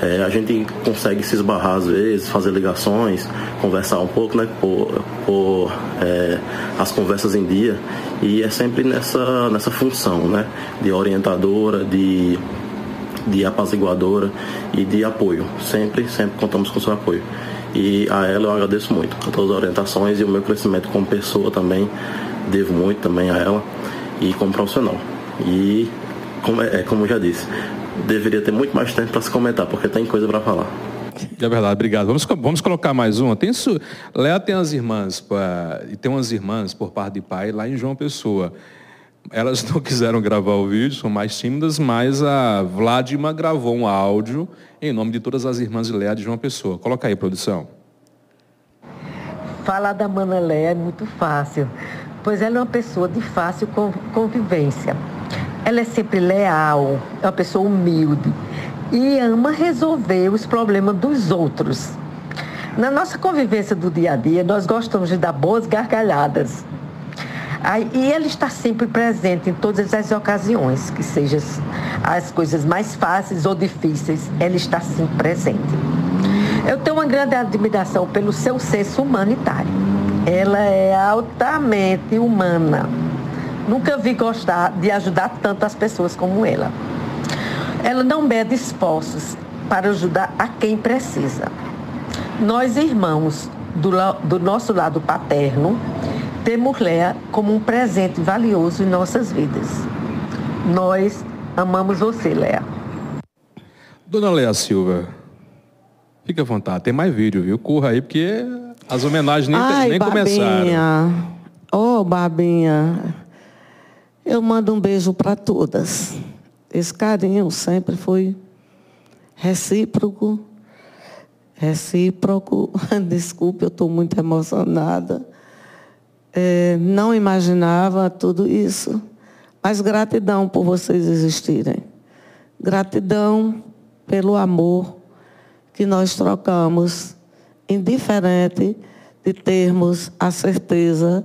é, a gente consegue se esbarrar às vezes, fazer ligações, conversar um pouco, né, pôr, pôr é, as conversas em dia. E é sempre nessa, nessa função, né, de orientadora, de de apaziguadora e de apoio. Sempre, sempre contamos com seu apoio. E a ela eu agradeço muito, a todas as orientações e o meu crescimento como pessoa também, devo muito também a ela e como profissional. E, como, é, como eu já disse, deveria ter muito mais tempo para se comentar, porque tem coisa para falar. É verdade, obrigado. Vamos, vamos colocar mais uma. Tem su... Léa tem as irmãs, pra... tem umas irmãs por parte de pai lá em João Pessoa. Elas não quiseram gravar o vídeo, são mais tímidas, mas a Vladima gravou um áudio em nome de todas as irmãs Léa de João Pessoa. Coloca aí, produção. Falar da Mana Léa é muito fácil, pois ela é uma pessoa de fácil convivência. Ela é sempre leal, é uma pessoa humilde e ama resolver os problemas dos outros. Na nossa convivência do dia a dia, nós gostamos de dar boas gargalhadas e ele está sempre presente em todas as ocasiões, que sejam as coisas mais fáceis ou difíceis, ele está sempre presente. Eu tenho uma grande admiração pelo seu senso humanitário. Ela é altamente humana. Nunca vi gostar de ajudar tantas pessoas como ela. Ela não mede esforços para ajudar a quem precisa. Nós, irmãos, do, do nosso lado paterno, temos Léa como um presente valioso em nossas vidas. Nós amamos você, Léa. Dona Léa Silva, fique à vontade. Tem mais vídeo, viu? Corra aí, porque as homenagens nem, Ai, nem babinha. começaram. Ô, oh, Babinha, eu mando um beijo para todas. Esse carinho sempre foi recíproco. Recíproco. Desculpe, eu estou muito emocionada é, não imaginava tudo isso, mas gratidão por vocês existirem. Gratidão pelo amor que nós trocamos, indiferente de termos a certeza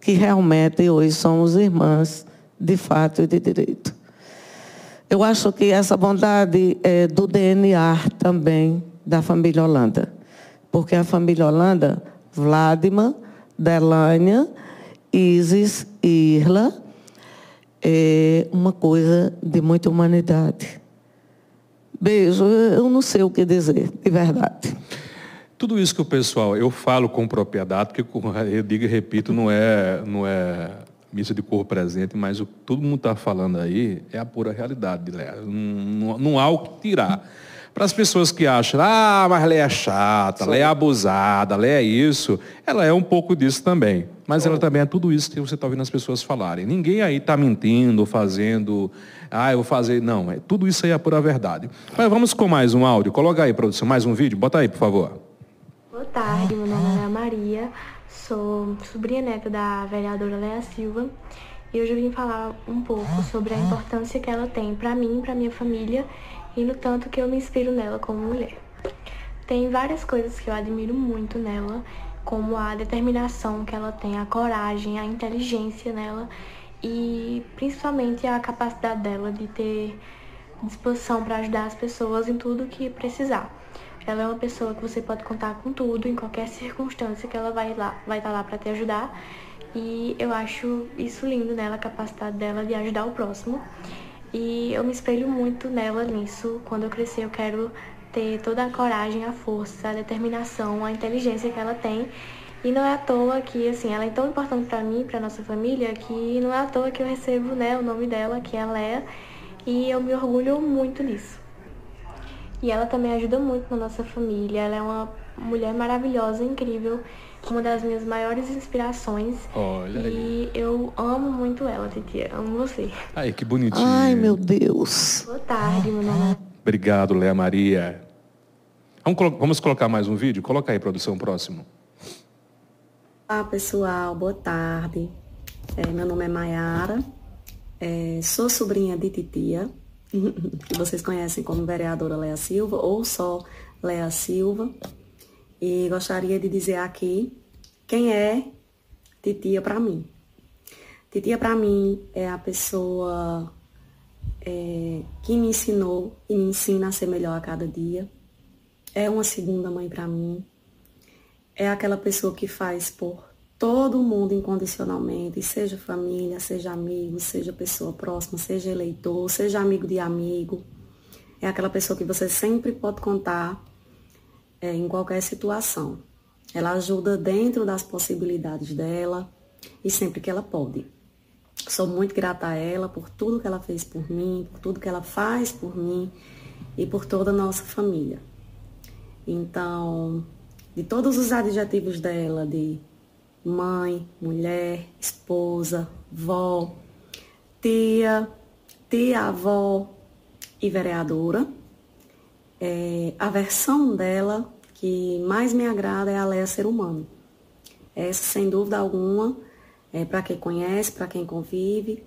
que realmente hoje somos irmãs de fato e de direito. Eu acho que essa bondade é do DNA também da família Holanda, porque a família Holanda, Vladimir, Delânia, Isis e Irla, é uma coisa de muita humanidade. Beijo, eu não sei o que dizer, de verdade. Tudo isso que o pessoal, eu falo com propriedade, porque eu digo e repito, não é, não é missa de cor presente, mas o que todo mundo está falando aí é a pura realidade, Léa. Não, não, não há o que tirar. Para as pessoas que acham, ah, mas Lé é chata, Sim. Lé é abusada, Lé é isso, ela é um pouco disso também. Mas oh. ela também é tudo isso que você está ouvindo as pessoas falarem. Ninguém aí está mentindo, fazendo, ah, eu vou fazer. Não, é, tudo isso aí é a pura verdade. Mas vamos com mais um áudio. Coloca aí, produção, mais um vídeo. Bota aí, por favor. Boa tarde, meu nome é Ana Maria, sou sobrinha neta da vereadora Léa Silva. E hoje eu vim falar um pouco sobre a importância que ela tem para mim, para minha família e no tanto que eu me inspiro nela como mulher. Tem várias coisas que eu admiro muito nela, como a determinação que ela tem, a coragem, a inteligência nela e principalmente a capacidade dela de ter disposição para ajudar as pessoas em tudo que precisar. Ela é uma pessoa que você pode contar com tudo, em qualquer circunstância que ela vai lá, vai estar tá lá para te ajudar. E eu acho isso lindo nela, a capacidade dela de ajudar o próximo. E eu me espelho muito nela nisso. Quando eu crescer, eu quero ter toda a coragem, a força, a determinação, a inteligência que ela tem. E não é à toa que, assim, ela é tão importante para mim, para nossa família, que não é à toa que eu recebo, né, o nome dela, que é Léa, e eu me orgulho muito disso. E ela também ajuda muito na nossa família. Ela é uma mulher maravilhosa, incrível, uma das minhas maiores inspirações. Olha e aí. eu amo muito ela, Titia. Amo você. Ai, que bonitinho. Ai, meu Deus. Boa tarde, meu nome. Obrigado, Léa Maria. Vamos, colo vamos colocar mais um vídeo? Coloca aí, produção, próximo. Olá, pessoal. Boa tarde. É, meu nome é Maiara. É, sou sobrinha de Titia, que vocês conhecem como vereadora Lea Silva, ou só Lea Silva. E gostaria de dizer aqui quem é Titia para mim. Titia para mim é a pessoa é, que me ensinou e me ensina a ser melhor a cada dia. É uma segunda mãe para mim. É aquela pessoa que faz por todo mundo incondicionalmente, seja família, seja amigo, seja pessoa próxima, seja eleitor, seja amigo de amigo. É aquela pessoa que você sempre pode contar é, em qualquer situação. Ela ajuda dentro das possibilidades dela e sempre que ela pode. Sou muito grata a ela por tudo que ela fez por mim, por tudo que ela faz por mim e por toda a nossa família. Então, de todos os adjetivos dela, de mãe, mulher, esposa, vó, tia, tia-avó e vereadora. É, a versão dela que mais me agrada é a Leia Ser Humano. Essa, sem dúvida alguma, é, para quem conhece, para quem convive,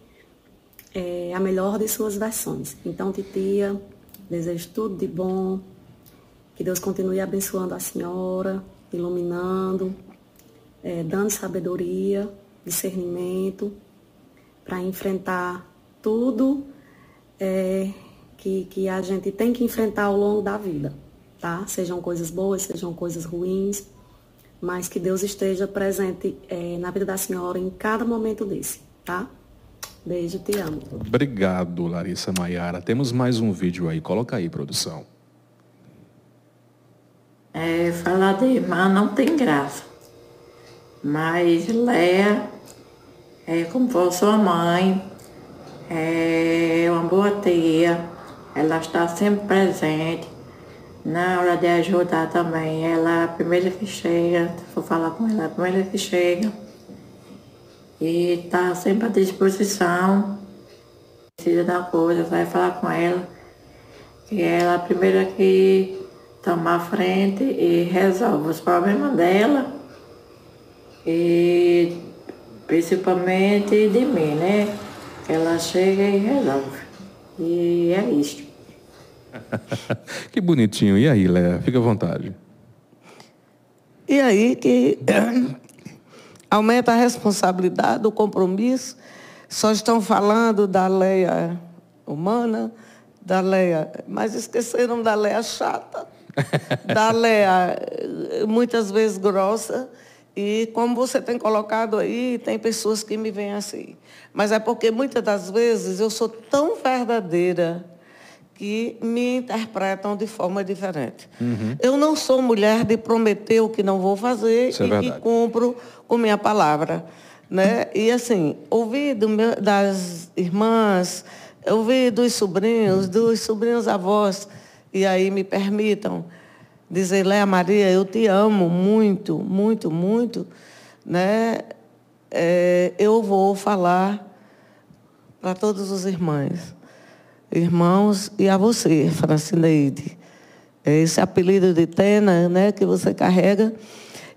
é a melhor de suas versões. Então, titia, desejo tudo de bom, que Deus continue abençoando a senhora, iluminando, é, dando sabedoria, discernimento para enfrentar tudo é, que, que a gente tem que enfrentar ao longo da vida, tá? Sejam coisas boas, sejam coisas ruins, mas que Deus esteja presente é, na vida da senhora em cada momento desse, tá? Beijo, te amo. Obrigado, Larissa Maiara. Temos mais um vídeo aí. Coloca aí, produção. É, falar de irmã não tem graça. Mas Léa é como fosse sua mãe, é uma boa tia, ela está sempre presente. Na hora de ajudar também, ela a primeira que chega, for falar com ela, a primeira que chega. E está sempre à disposição. Precisa da coisa, vai falar com ela. E ela é a primeira que toma frente e resolve os problemas dela e principalmente de mim, né? Ela chega e resolve. E é isso. que bonitinho. E aí, Léa? Fica à vontade. E aí que aumenta a responsabilidade, o compromisso. Só estão falando da Leia humana, da Leia, mas esqueceram da Leia chata, da Leia muitas vezes grossa e como você tem colocado aí, tem pessoas que me veem assim. Mas é porque muitas das vezes eu sou tão verdadeira que me interpretam de forma diferente. Uhum. Eu não sou mulher de prometer o que não vou fazer Isso é e é que cumpro com minha palavra. Né? E assim, ouvir meu, das irmãs, ouvir dos sobrinhos, dos sobrinhos avós, e aí me permitam dizer, Léa Maria, eu te amo muito, muito, muito, né? É, eu vou falar para todos os irmãos, irmãos e a você, Francineide. É esse apelido de Tena, né, que você carrega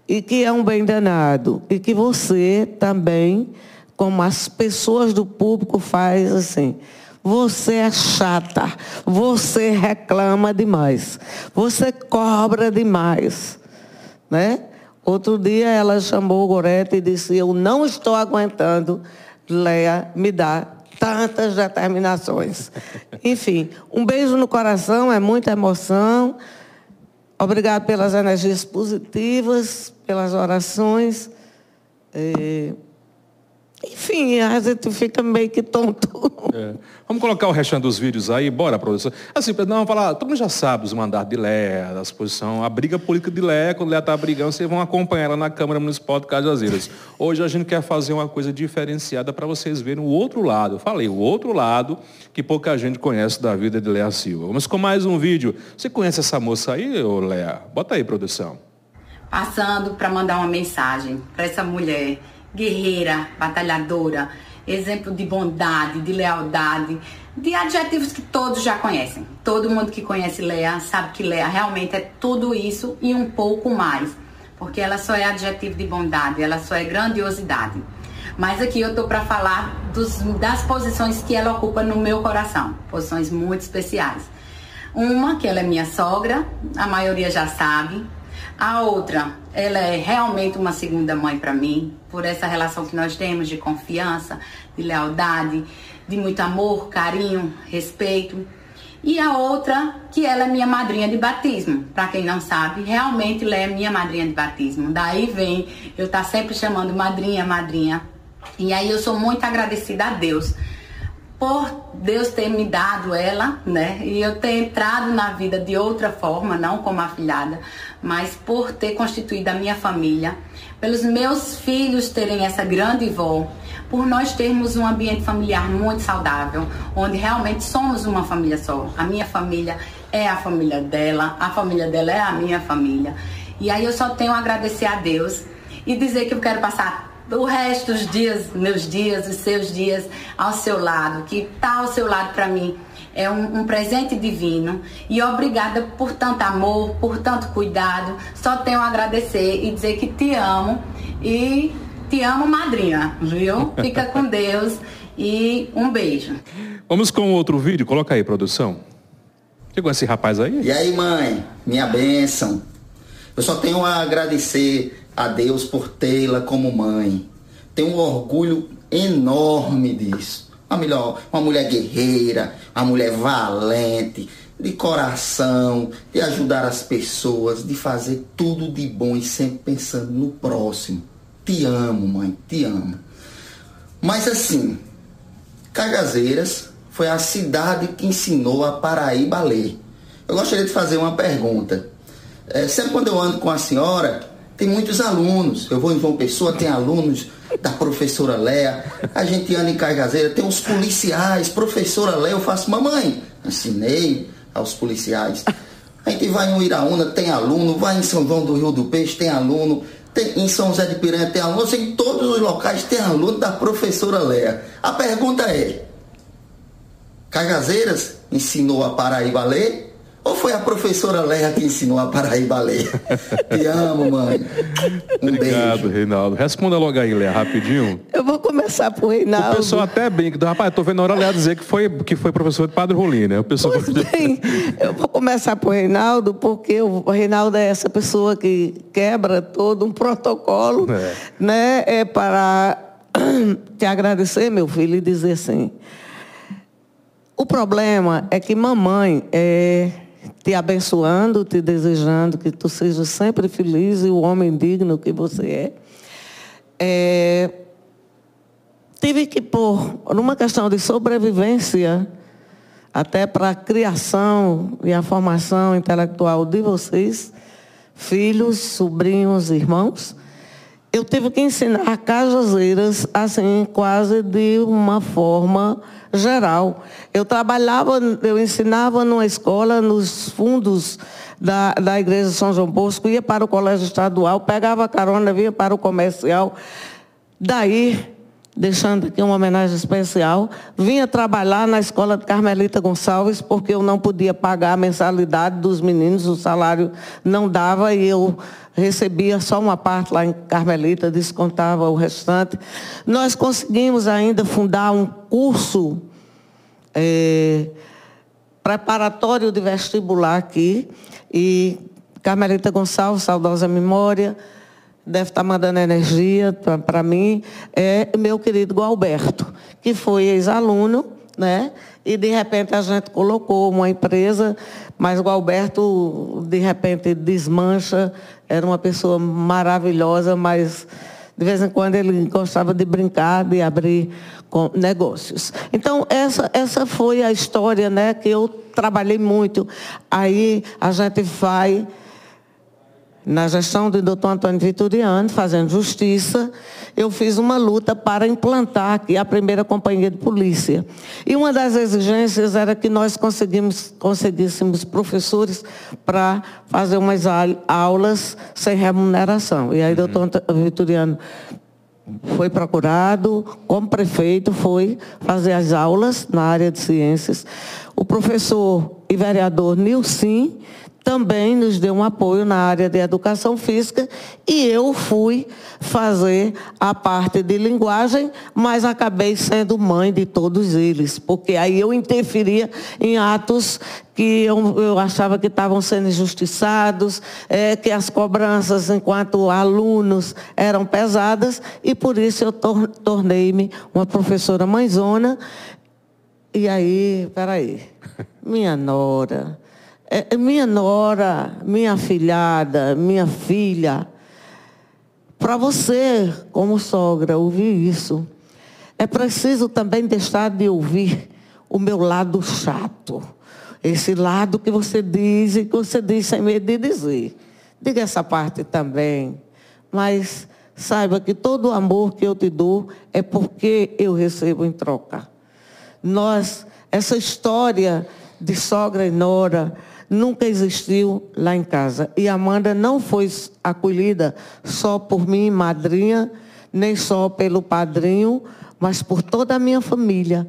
e que é um bem danado e que você também, como as pessoas do público faz assim, Você é chata, você reclama demais, você cobra demais, né? Outro dia ela chamou o Gorete e disse: Eu não estou aguentando, Leia, me dá tantas determinações. Enfim, um beijo no coração, é muita emoção. Obrigado pelas energias positivas, pelas orações. É... Enfim, a gente fica meio que tonto. É. Vamos colocar o restante dos vídeos aí, bora, professor. Assim, não, vamos falar, todo mundo já sabe os mandatos de Lé, a exposição, a briga política de Lé, quando Lé está brigando, vocês vão acompanhar ela na Câmara Municipal de Cajazeiras. Hoje a gente quer fazer uma coisa diferenciada para vocês verem o outro lado. Eu falei, o outro lado que pouca gente conhece da vida de Léa Silva. Vamos com mais um vídeo. Você conhece essa moça aí, ô Léa? Bota aí, produção. Passando para mandar uma mensagem para essa mulher guerreira, batalhadora, exemplo de bondade, de lealdade, de adjetivos que todos já conhecem. Todo mundo que conhece Lea sabe que Lea realmente é tudo isso e um pouco mais, porque ela só é adjetivo de bondade, ela só é grandiosidade. Mas aqui eu estou para falar dos, das posições que ela ocupa no meu coração, posições muito especiais. Uma, que ela é minha sogra, a maioria já sabe, a outra, ela é realmente uma segunda mãe para mim, por essa relação que nós temos de confiança, de lealdade, de muito amor, carinho, respeito. E a outra, que ela é minha madrinha de batismo. Para quem não sabe, realmente ela é minha madrinha de batismo. Daí vem eu estar tá sempre chamando madrinha, madrinha. E aí eu sou muito agradecida a Deus por Deus ter me dado ela, né? E eu ter entrado na vida de outra forma, não como afilhada, mas por ter constituído a minha família, pelos meus filhos terem essa grande vó, por nós termos um ambiente familiar muito saudável, onde realmente somos uma família só. A minha família é a família dela, a família dela é a minha família. E aí eu só tenho a agradecer a Deus e dizer que eu quero passar o resto dos dias, meus dias, os seus dias ao seu lado, que está ao seu lado para mim é um, um, presente divino e obrigada por tanto amor, por tanto cuidado. Só tenho a agradecer e dizer que te amo e te amo, madrinha, viu? Fica com Deus e um beijo. Vamos com outro vídeo, coloca aí, produção. Chegou esse rapaz aí? E aí, mãe, minha bênção. Eu só tenho a agradecer a Deus por tê-la como mãe. Tenho um orgulho enorme disso. Uma, melhor, uma mulher guerreira, uma mulher valente, de coração, de ajudar as pessoas, de fazer tudo de bom e sempre pensando no próximo. Te amo, mãe, te amo. Mas assim, Cagazeiras foi a cidade que ensinou a Paraíba a ler. Eu gostaria de fazer uma pergunta. É, sempre quando eu ando com a senhora, tem muitos alunos. Eu vou em João Pessoa, tem alunos da professora Léa. A gente anda em Caigazeira, tem os policiais. Professora Léa, eu faço, mamãe, ensinei aos policiais. A gente vai em Uiraúna, tem aluno. Vai em São João do Rio do Peixe, tem aluno. Tem, em São José de Piranha tem aluno. Em todos os locais tem aluno da professora Léa. A pergunta é: Cagazeiras ensinou a Paraíba a ler? Ou foi a professora Leia que ensinou a Paraíba a ler? Te amo, mãe. Um Obrigado, beijo. Reinaldo. Responda logo aí, Leia, rapidinho. Eu vou começar por Reinaldo. O pessoal até bem, rapaz, eu tô vendo a hora Leia dizer que foi, que foi professor de Padre Rolim, né? O pessoal... Pois bem, eu vou começar por Reinaldo, porque o Reinaldo é essa pessoa que quebra todo um protocolo, é. né? É para te agradecer, meu filho, e dizer assim. O problema é que mamãe é te abençoando, te desejando que tu seja sempre feliz e o homem digno que você é. é tive que pôr, numa questão de sobrevivência, até para a criação e a formação intelectual de vocês, filhos, sobrinhos, irmãos, eu tive que ensinar cajazeiras, assim, quase de uma forma geral. Eu trabalhava, eu ensinava numa escola nos fundos da, da Igreja São João Bosco, ia para o colégio estadual, pegava carona, vinha para o comercial. Daí, deixando aqui uma homenagem especial, vinha trabalhar na escola de Carmelita Gonçalves, porque eu não podia pagar a mensalidade dos meninos, o salário não dava e eu recebia só uma parte lá em Carmelita, descontava o restante. Nós conseguimos ainda fundar um curso é, preparatório de vestibular aqui. E Carmelita Gonçalves, saudosa memória, deve estar mandando energia para mim, é meu querido Gualberto, que foi ex-aluno, né? E de repente a gente colocou uma empresa, mas o Gualberto de repente desmancha, era uma pessoa maravilhosa, mas de vez em quando ele gostava de brincar, de abrir negócios. Então, essa, essa foi a história né, que eu trabalhei muito. Aí a gente vai na gestão do doutor Antônio Vitoriano, fazendo justiça, eu fiz uma luta para implantar aqui a primeira companhia de polícia. E uma das exigências era que nós conseguimos, conseguíssemos professores para fazer umas aulas sem remuneração. E aí, uhum. doutor Vitoriano foi procurado, como prefeito, foi fazer as aulas na área de ciências. O professor e vereador Nilcim também nos deu um apoio na área de educação física e eu fui fazer a parte de linguagem, mas acabei sendo mãe de todos eles, porque aí eu interferia em atos que eu, eu achava que estavam sendo injustiçados, é, que as cobranças enquanto alunos eram pesadas e por isso eu tor tornei-me uma professora mãezona. E aí, peraí, minha nora minha nora, minha filhada, minha filha, para você, como sogra, ouvir isso, é preciso também deixar de ouvir o meu lado chato. Esse lado que você diz e que você diz sem medo de dizer. Diga essa parte também. Mas saiba que todo o amor que eu te dou é porque eu recebo em troca. Nós, essa história de sogra e nora, nunca existiu lá em casa. E Amanda não foi acolhida só por mim, madrinha, nem só pelo padrinho, mas por toda a minha família,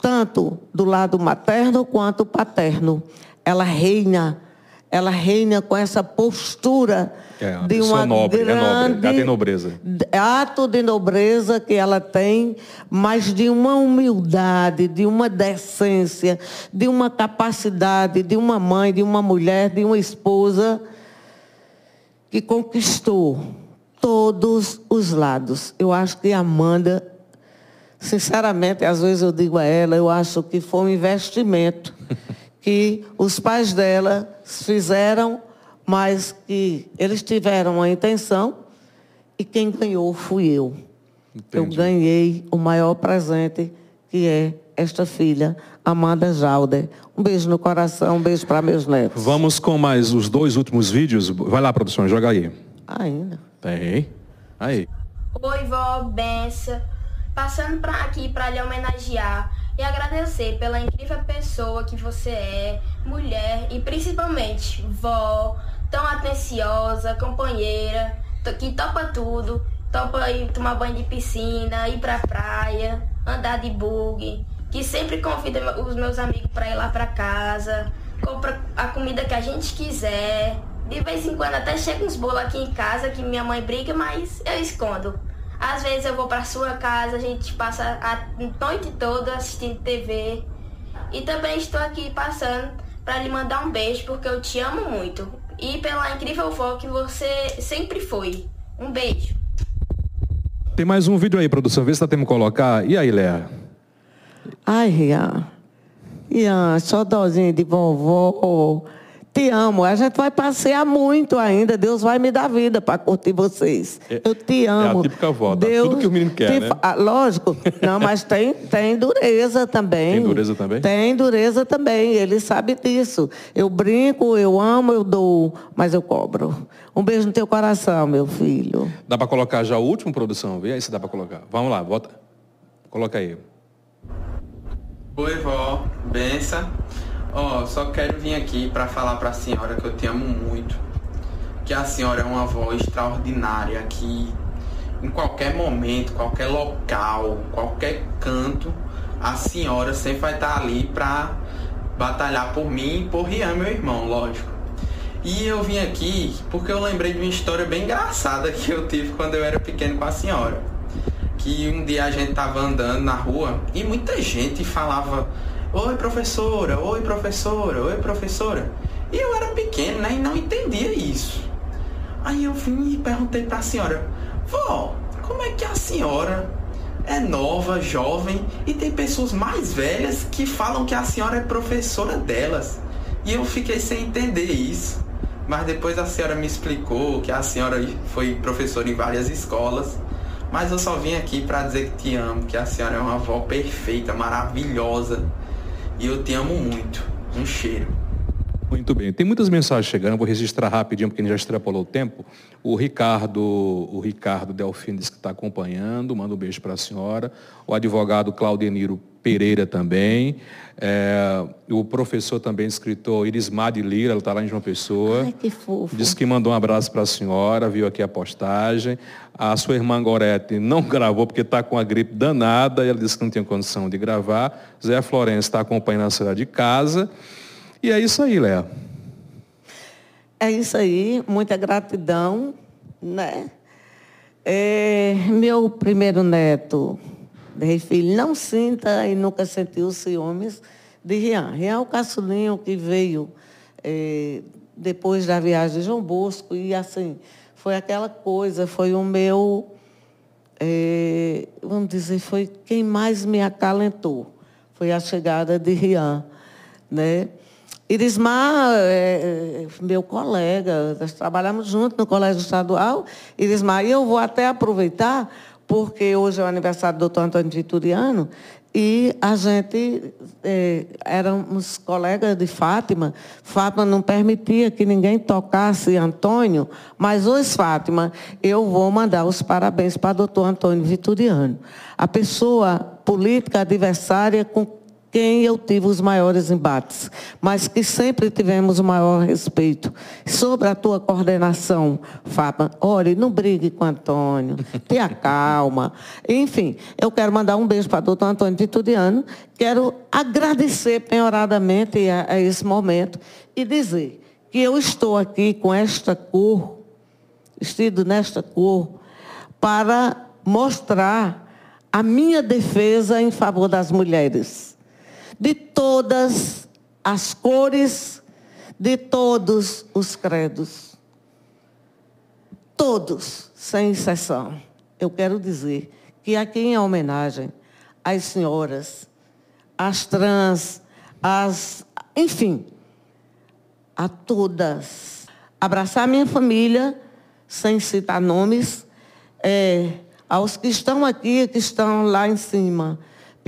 tanto do lado materno quanto paterno. Ela reina, ela reina com essa postura é, uma de uma nobre, grande é nobre, nobreza. ato de nobreza que ela tem, mas de uma humildade, de uma decência, de uma capacidade de uma mãe, de uma mulher, de uma esposa que conquistou todos os lados. Eu acho que Amanda, sinceramente, às vezes eu digo a ela, eu acho que foi um investimento que os pais dela fizeram mas que eles tiveram a intenção e quem ganhou fui eu. Entendi. Eu ganhei o maior presente, que é esta filha, Amanda Jalder. Um beijo no coração, um beijo para meus netos. Vamos com mais os dois últimos vídeos. Vai lá, produção, joga aí. Ainda. Tem. Aí. Oi, vó, benção. Passando pra aqui para lhe homenagear e agradecer pela incrível pessoa que você é, mulher e principalmente vó, tão atenciosa, companheira, que topa tudo, topa ir tomar banho de piscina, ir pra praia, andar de bug, que sempre convida os meus amigos para ir lá pra casa, compra a comida que a gente quiser. De vez em quando até chega uns bolos aqui em casa que minha mãe briga, mas eu escondo. Às vezes eu vou para sua casa, a gente passa a noite toda assistindo TV. E também estou aqui passando para lhe mandar um beijo porque eu te amo muito e pela incrível vó que você sempre foi. Um beijo. Tem mais um vídeo aí, produção. Vê se tá tendo que colocar. E aí, Léa? Ai, Ian. Ian, só dozinho de vovó. Te amo. A gente vai passear muito ainda. Deus vai me dar vida para curtir vocês. É, eu te amo. É a típica avó. Deus tudo que o menino quer, né? Ah, lógico. Não, mas tem, tem dureza também. Tem dureza também? Tem dureza também. Ele sabe disso. Eu brinco, eu amo, eu dou, mas eu cobro. Um beijo no teu coração, meu filho. Dá para colocar já o último, produção? Vê aí se dá para colocar. Vamos lá, bota. Coloca aí. Oi, vó. Benção. Ó, oh, só quero vir aqui para falar para a senhora que eu te amo muito. Que a senhora é uma avó extraordinária que em qualquer momento, qualquer local, qualquer canto, a senhora sempre vai estar ali para batalhar por mim e por Rian, meu irmão, lógico. E eu vim aqui porque eu lembrei de uma história bem engraçada que eu tive quando eu era pequeno com a senhora. que um dia a gente tava andando na rua e muita gente falava: Oi, professora, oi, professora, oi, professora. E eu era pequeno, né? E não entendia isso. Aí eu vim e perguntei para a senhora: Vó, como é que a senhora é nova, jovem e tem pessoas mais velhas que falam que a senhora é professora delas? E eu fiquei sem entender isso. Mas depois a senhora me explicou que a senhora foi professora em várias escolas. Mas eu só vim aqui para dizer que te amo, que a senhora é uma avó perfeita, maravilhosa. E eu te amo muito. Um cheiro. Muito bem. Tem muitas mensagens chegando, vou registrar rapidinho, porque a gente já extrapolou o tempo. O Ricardo, o Ricardo Delfino diz que está acompanhando, manda um beijo para a senhora. O advogado Claudeniro Pereira também. É, o professor também, escritor Irismar de Lira, ela está lá em João Pessoa. Ai, que fofo. Diz que mandou um abraço para a senhora, viu aqui a postagem. A sua irmã Gorete não gravou porque está com a gripe danada, e ela disse que não tinha condição de gravar. Zé Florencio está acompanhando a senhora de casa. E é isso aí, Léa. É isso aí, muita gratidão, né? É, meu primeiro neto, Rei Filho, não sinta e nunca sentiu ciúmes de Rian. Rian é o caçulinho que veio é, depois da viagem de João Bosco e assim, foi aquela coisa, foi o meu, é, vamos dizer, foi quem mais me acalentou. Foi a chegada de Rian, né? Irismar é, é meu colega, nós trabalhamos juntos no Colégio Estadual. Irismar, e eu vou até aproveitar, porque hoje é o aniversário do doutor Antônio Vituriano, e a gente é, éramos colegas de Fátima. Fátima não permitia que ninguém tocasse Antônio, mas hoje, Fátima, eu vou mandar os parabéns para o doutor Antônio Vituriano. A pessoa política adversária com quem eu tive os maiores embates, mas que sempre tivemos o maior respeito. Sobre a tua coordenação, Fábio, olhe, não brigue com o Antônio, tenha calma. Enfim, eu quero mandar um beijo para o doutor Antônio Vituriano, quero agradecer penhoradamente a, a esse momento e dizer que eu estou aqui com esta cor, vestido nesta cor, para mostrar a minha defesa em favor das mulheres de todas as cores, de todos os credos. Todos, sem exceção. Eu quero dizer que aqui em homenagem às senhoras, às trans, às, enfim, a todas. Abraçar minha família, sem citar nomes, é, aos que estão aqui, que estão lá em cima,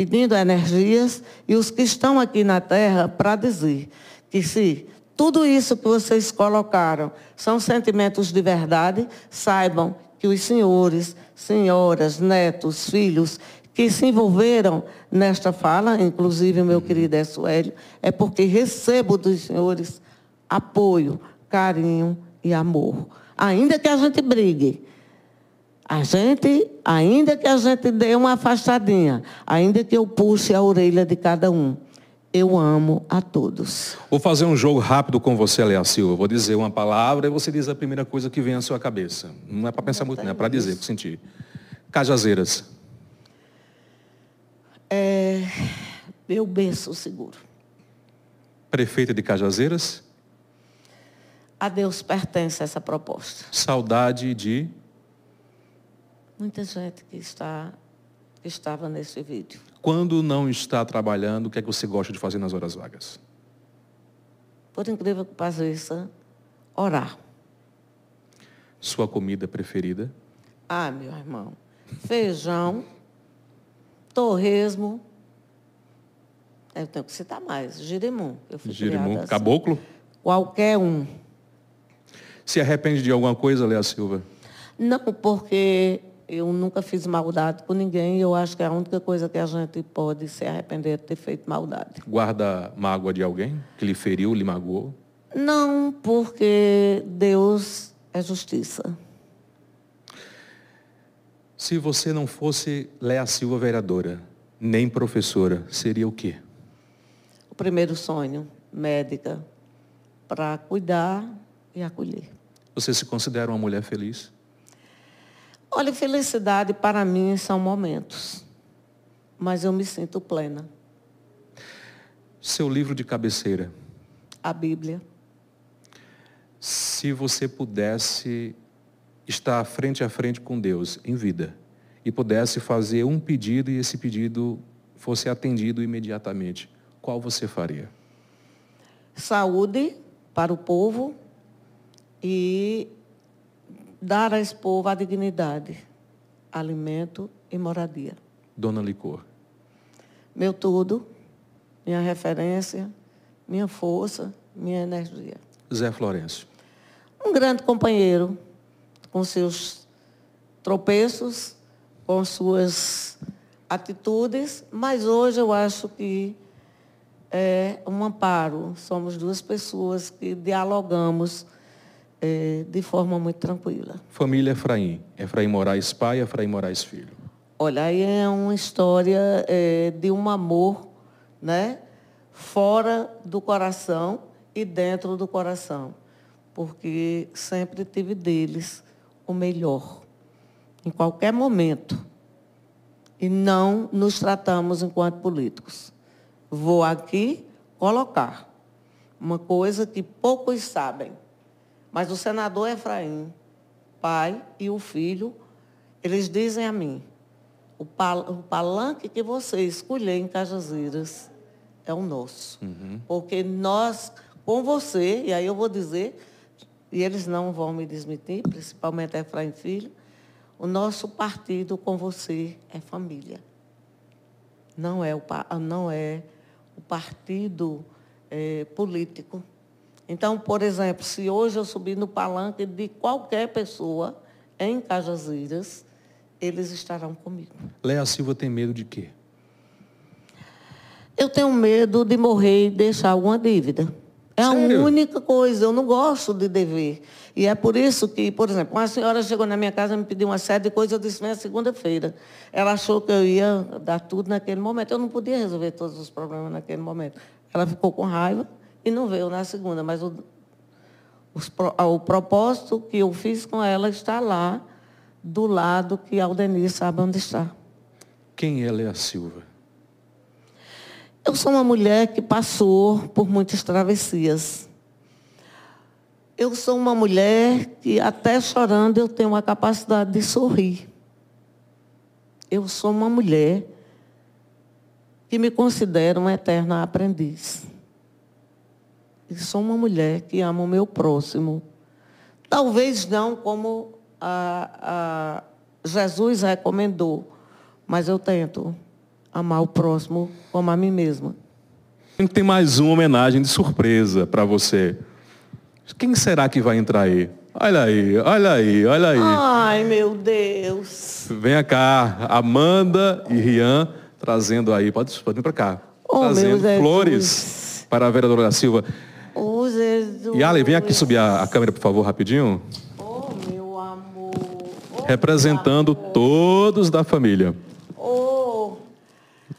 pedindo energias, e os que estão aqui na terra para dizer que se tudo isso que vocês colocaram são sentimentos de verdade, saibam que os senhores, senhoras, netos, filhos que se envolveram nesta fala, inclusive o meu querido Essuélio, é porque recebo dos senhores apoio, carinho e amor. Ainda que a gente brigue, a gente, ainda que a gente dê uma afastadinha, ainda que eu puxe a orelha de cada um, eu amo a todos. Vou fazer um jogo rápido com você, Leia Silva. Vou dizer uma palavra e você diz a primeira coisa que vem à sua cabeça. Não é para pensar muito, não é para dizer, para sentir. Cajazeiras. É meu berço seguro. Prefeita de Cajazeiras. A Deus pertence essa proposta. Saudade de Muita gente que, está, que estava nesse vídeo. Quando não está trabalhando, o que é que você gosta de fazer nas horas vagas? Por incrível que pareça, orar. Sua comida preferida? Ah, meu irmão. Feijão, torresmo. Eu tenho que citar mais. Girimum. Eu fui Girimum. assim. Caboclo? Qualquer um. Se arrepende de alguma coisa, Léa Silva? Não, porque eu nunca fiz maldade com ninguém e eu acho que é a única coisa que a gente pode se arrepender de ter feito maldade. Guarda mágoa de alguém que lhe feriu, lhe magoou? Não, porque Deus é justiça. Se você não fosse Léa Silva vereadora, nem professora, seria o quê? O primeiro sonho, médica, para cuidar e acolher. Você se considera uma mulher feliz? Olha, felicidade para mim são momentos, mas eu me sinto plena. Seu livro de cabeceira. A Bíblia. Se você pudesse estar frente a frente com Deus em vida e pudesse fazer um pedido e esse pedido fosse atendido imediatamente, qual você faria? Saúde para o povo e dar a esse povo a dignidade, alimento e moradia. Dona Licor. Meu tudo, minha referência, minha força, minha energia. Zé Florencio. Um grande companheiro, com seus tropeços, com suas atitudes, mas hoje eu acho que é um amparo. Somos duas pessoas que dialogamos é, de forma muito tranquila. Família Efraim. Efraim Moraes pai, Efraim Moraes filho. Olha, aí é uma história é, de um amor, né? Fora do coração e dentro do coração. Porque sempre tive deles o melhor. Em qualquer momento. E não nos tratamos enquanto políticos. Vou aqui colocar uma coisa que poucos sabem. Mas o senador Efraim, pai e o filho, eles dizem a mim, o, pal o palanque que você escolher em Cajazeiras é o nosso. Uhum. Porque nós, com você, e aí eu vou dizer, e eles não vão me desmentir, principalmente Efraim Filho, o nosso partido com você é família. Não é o, não é o partido é, político. Então, por exemplo, se hoje eu subir no palanque de qualquer pessoa em Cajazeiras, eles estarão comigo. Léa Silva tem medo de quê? Eu tenho medo de morrer e deixar alguma dívida. É Sério? a única coisa, eu não gosto de dever. E é por isso que, por exemplo, uma senhora chegou na minha casa e me pediu uma série de coisas, eu disse, vem segunda-feira. Ela achou que eu ia dar tudo naquele momento. Eu não podia resolver todos os problemas naquele momento. Ela ficou com raiva e não veio na segunda, mas o, os, o propósito que eu fiz com ela está lá, do lado que a Aldenir sabe onde está. Quem ela é a Silva? Eu sou uma mulher que passou por muitas travessias. Eu sou uma mulher que, até chorando, eu tenho a capacidade de sorrir. Eu sou uma mulher que me considero uma eterna aprendiz. E sou uma mulher que ama o meu próximo. Talvez não como a, a Jesus recomendou, mas eu tento amar o próximo como a mim mesma. Tem mais uma homenagem de surpresa para você. Quem será que vai entrar aí? Olha aí, olha aí, olha aí. Ai, meu Deus. Vem cá, Amanda e Rian trazendo aí, pode, pode vir para cá. Oh, trazendo flores para a vereadora da Silva. E Ale, vem aqui subir a, a câmera, por favor, rapidinho. Oh, meu amor. Oh, Representando meu amor. todos da família. Oh.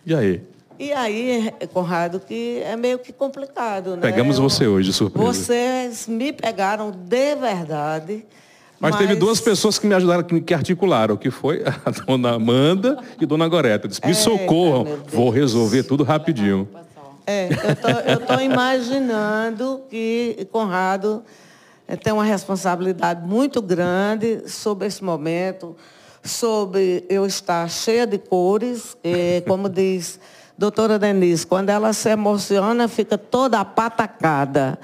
E aí? E aí, Conrado, que é meio que complicado, né? Pegamos você hoje, de surpresa. Vocês me pegaram de verdade. Mas, mas, teve duas pessoas que me ajudaram, que, que articularam, que foi a dona Amanda e dona Goreta. Disse, me socorram, vou resolver tudo rapidinho. É, eu estou imaginando que Conrado eh, tem uma responsabilidade muito grande sobre esse momento, sobre eu estar cheia de cores, e, como diz doutora Denise, quando ela se emociona, fica toda apatacada.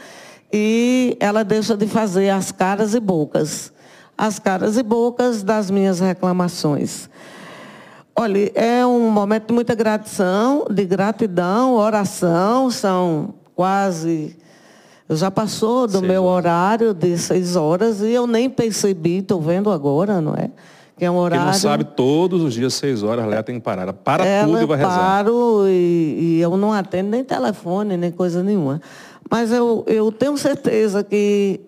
E ela deixa de fazer as caras e bocas. As caras e bocas das minhas reclamações. Olha, é um momento de muita gratidão, de gratidão, oração, são quase. Já passou do meu horário de seis horas e eu nem percebi, estou vendo agora, não é? Que é um horário. Quem não sabe, todos os dias, seis horas, a Léa tem que parar. Para Ela tudo e vai rezar. paro e, e eu não atendo nem telefone, nem coisa nenhuma. Mas eu, eu tenho certeza que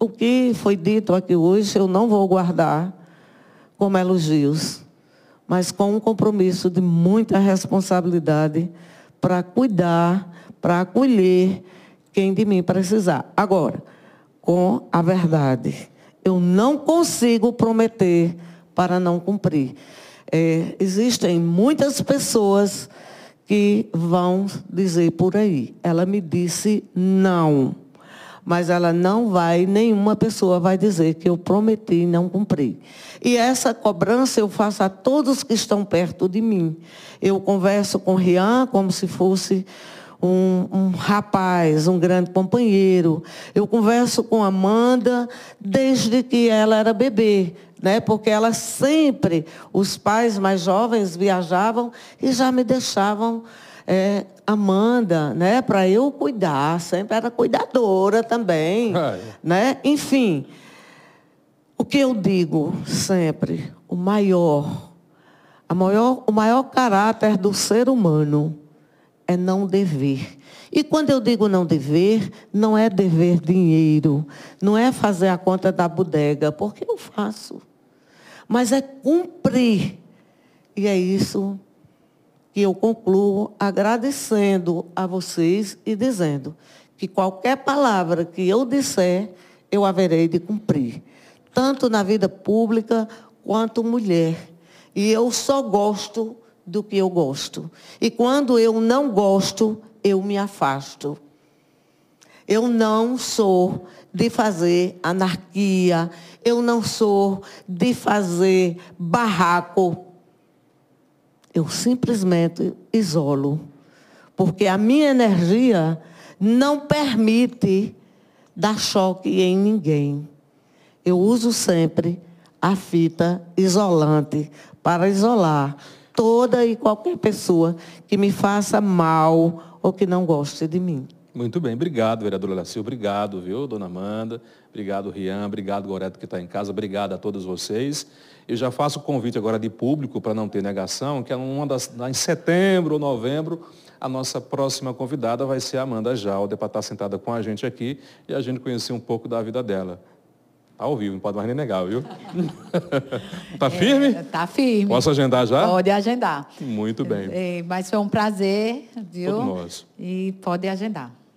o que foi dito aqui hoje eu não vou guardar como elogios mas com um compromisso de muita responsabilidade para cuidar, para acolher quem de mim precisar. Agora, com a verdade Eu não consigo prometer para não cumprir. É, existem muitas pessoas que vão dizer por aí. Ela me disse não. Mas ela não vai, nenhuma pessoa vai dizer que eu prometi e não cumpri. E essa cobrança eu faço a todos que estão perto de mim. Eu converso com Rian como se fosse um, um, rapaz, um grande companheiro. Eu converso com Amanda desde que ela era bebê, né? Porque ela sempre, os pais mais jovens viajavam e já me deixavam é, Amanda, né? Para eu cuidar, sempre era cuidadora também, é. né? Enfim, o que eu digo sempre, o maior, a maior, o maior caráter do ser humano é não dever. E quando eu digo não dever, não é dever dinheiro, não é fazer a conta da bodega, porque eu faço. Mas é cumprir. E é isso que eu concluo agradecendo a vocês e dizendo que qualquer palavra que eu disser, eu haverei de cumprir, tanto na vida pública quanto mulher. E eu só gosto do que eu gosto. E quando eu não gosto, eu me afasto. Eu não sou de fazer anarquia, eu não sou de fazer barraco. Eu simplesmente isolo, porque a minha energia não permite dar choque em ninguém. Eu uso sempre a fita isolante para isolar toda e qualquer pessoa que me faça mal ou que não goste de mim. Muito bem, obrigado, vereadora Laci, obrigado, viu, dona Amanda, obrigado, Rian, obrigado, Goreto, que está em casa, obrigado a todos vocês. Eu já faço o convite agora de público, para não ter negação, que é uma das, em setembro ou novembro, a nossa próxima convidada vai ser a Amanda Jalda, para estar sentada com a gente aqui e a gente conhecer um pouco da vida dela. Tá ao vivo, não pode mais nem negar, viu? tá firme? É, tá firme. Posso agendar já? Pode agendar. Muito bem. É, mas foi um prazer, viu? Todo nosso. E pode agendar.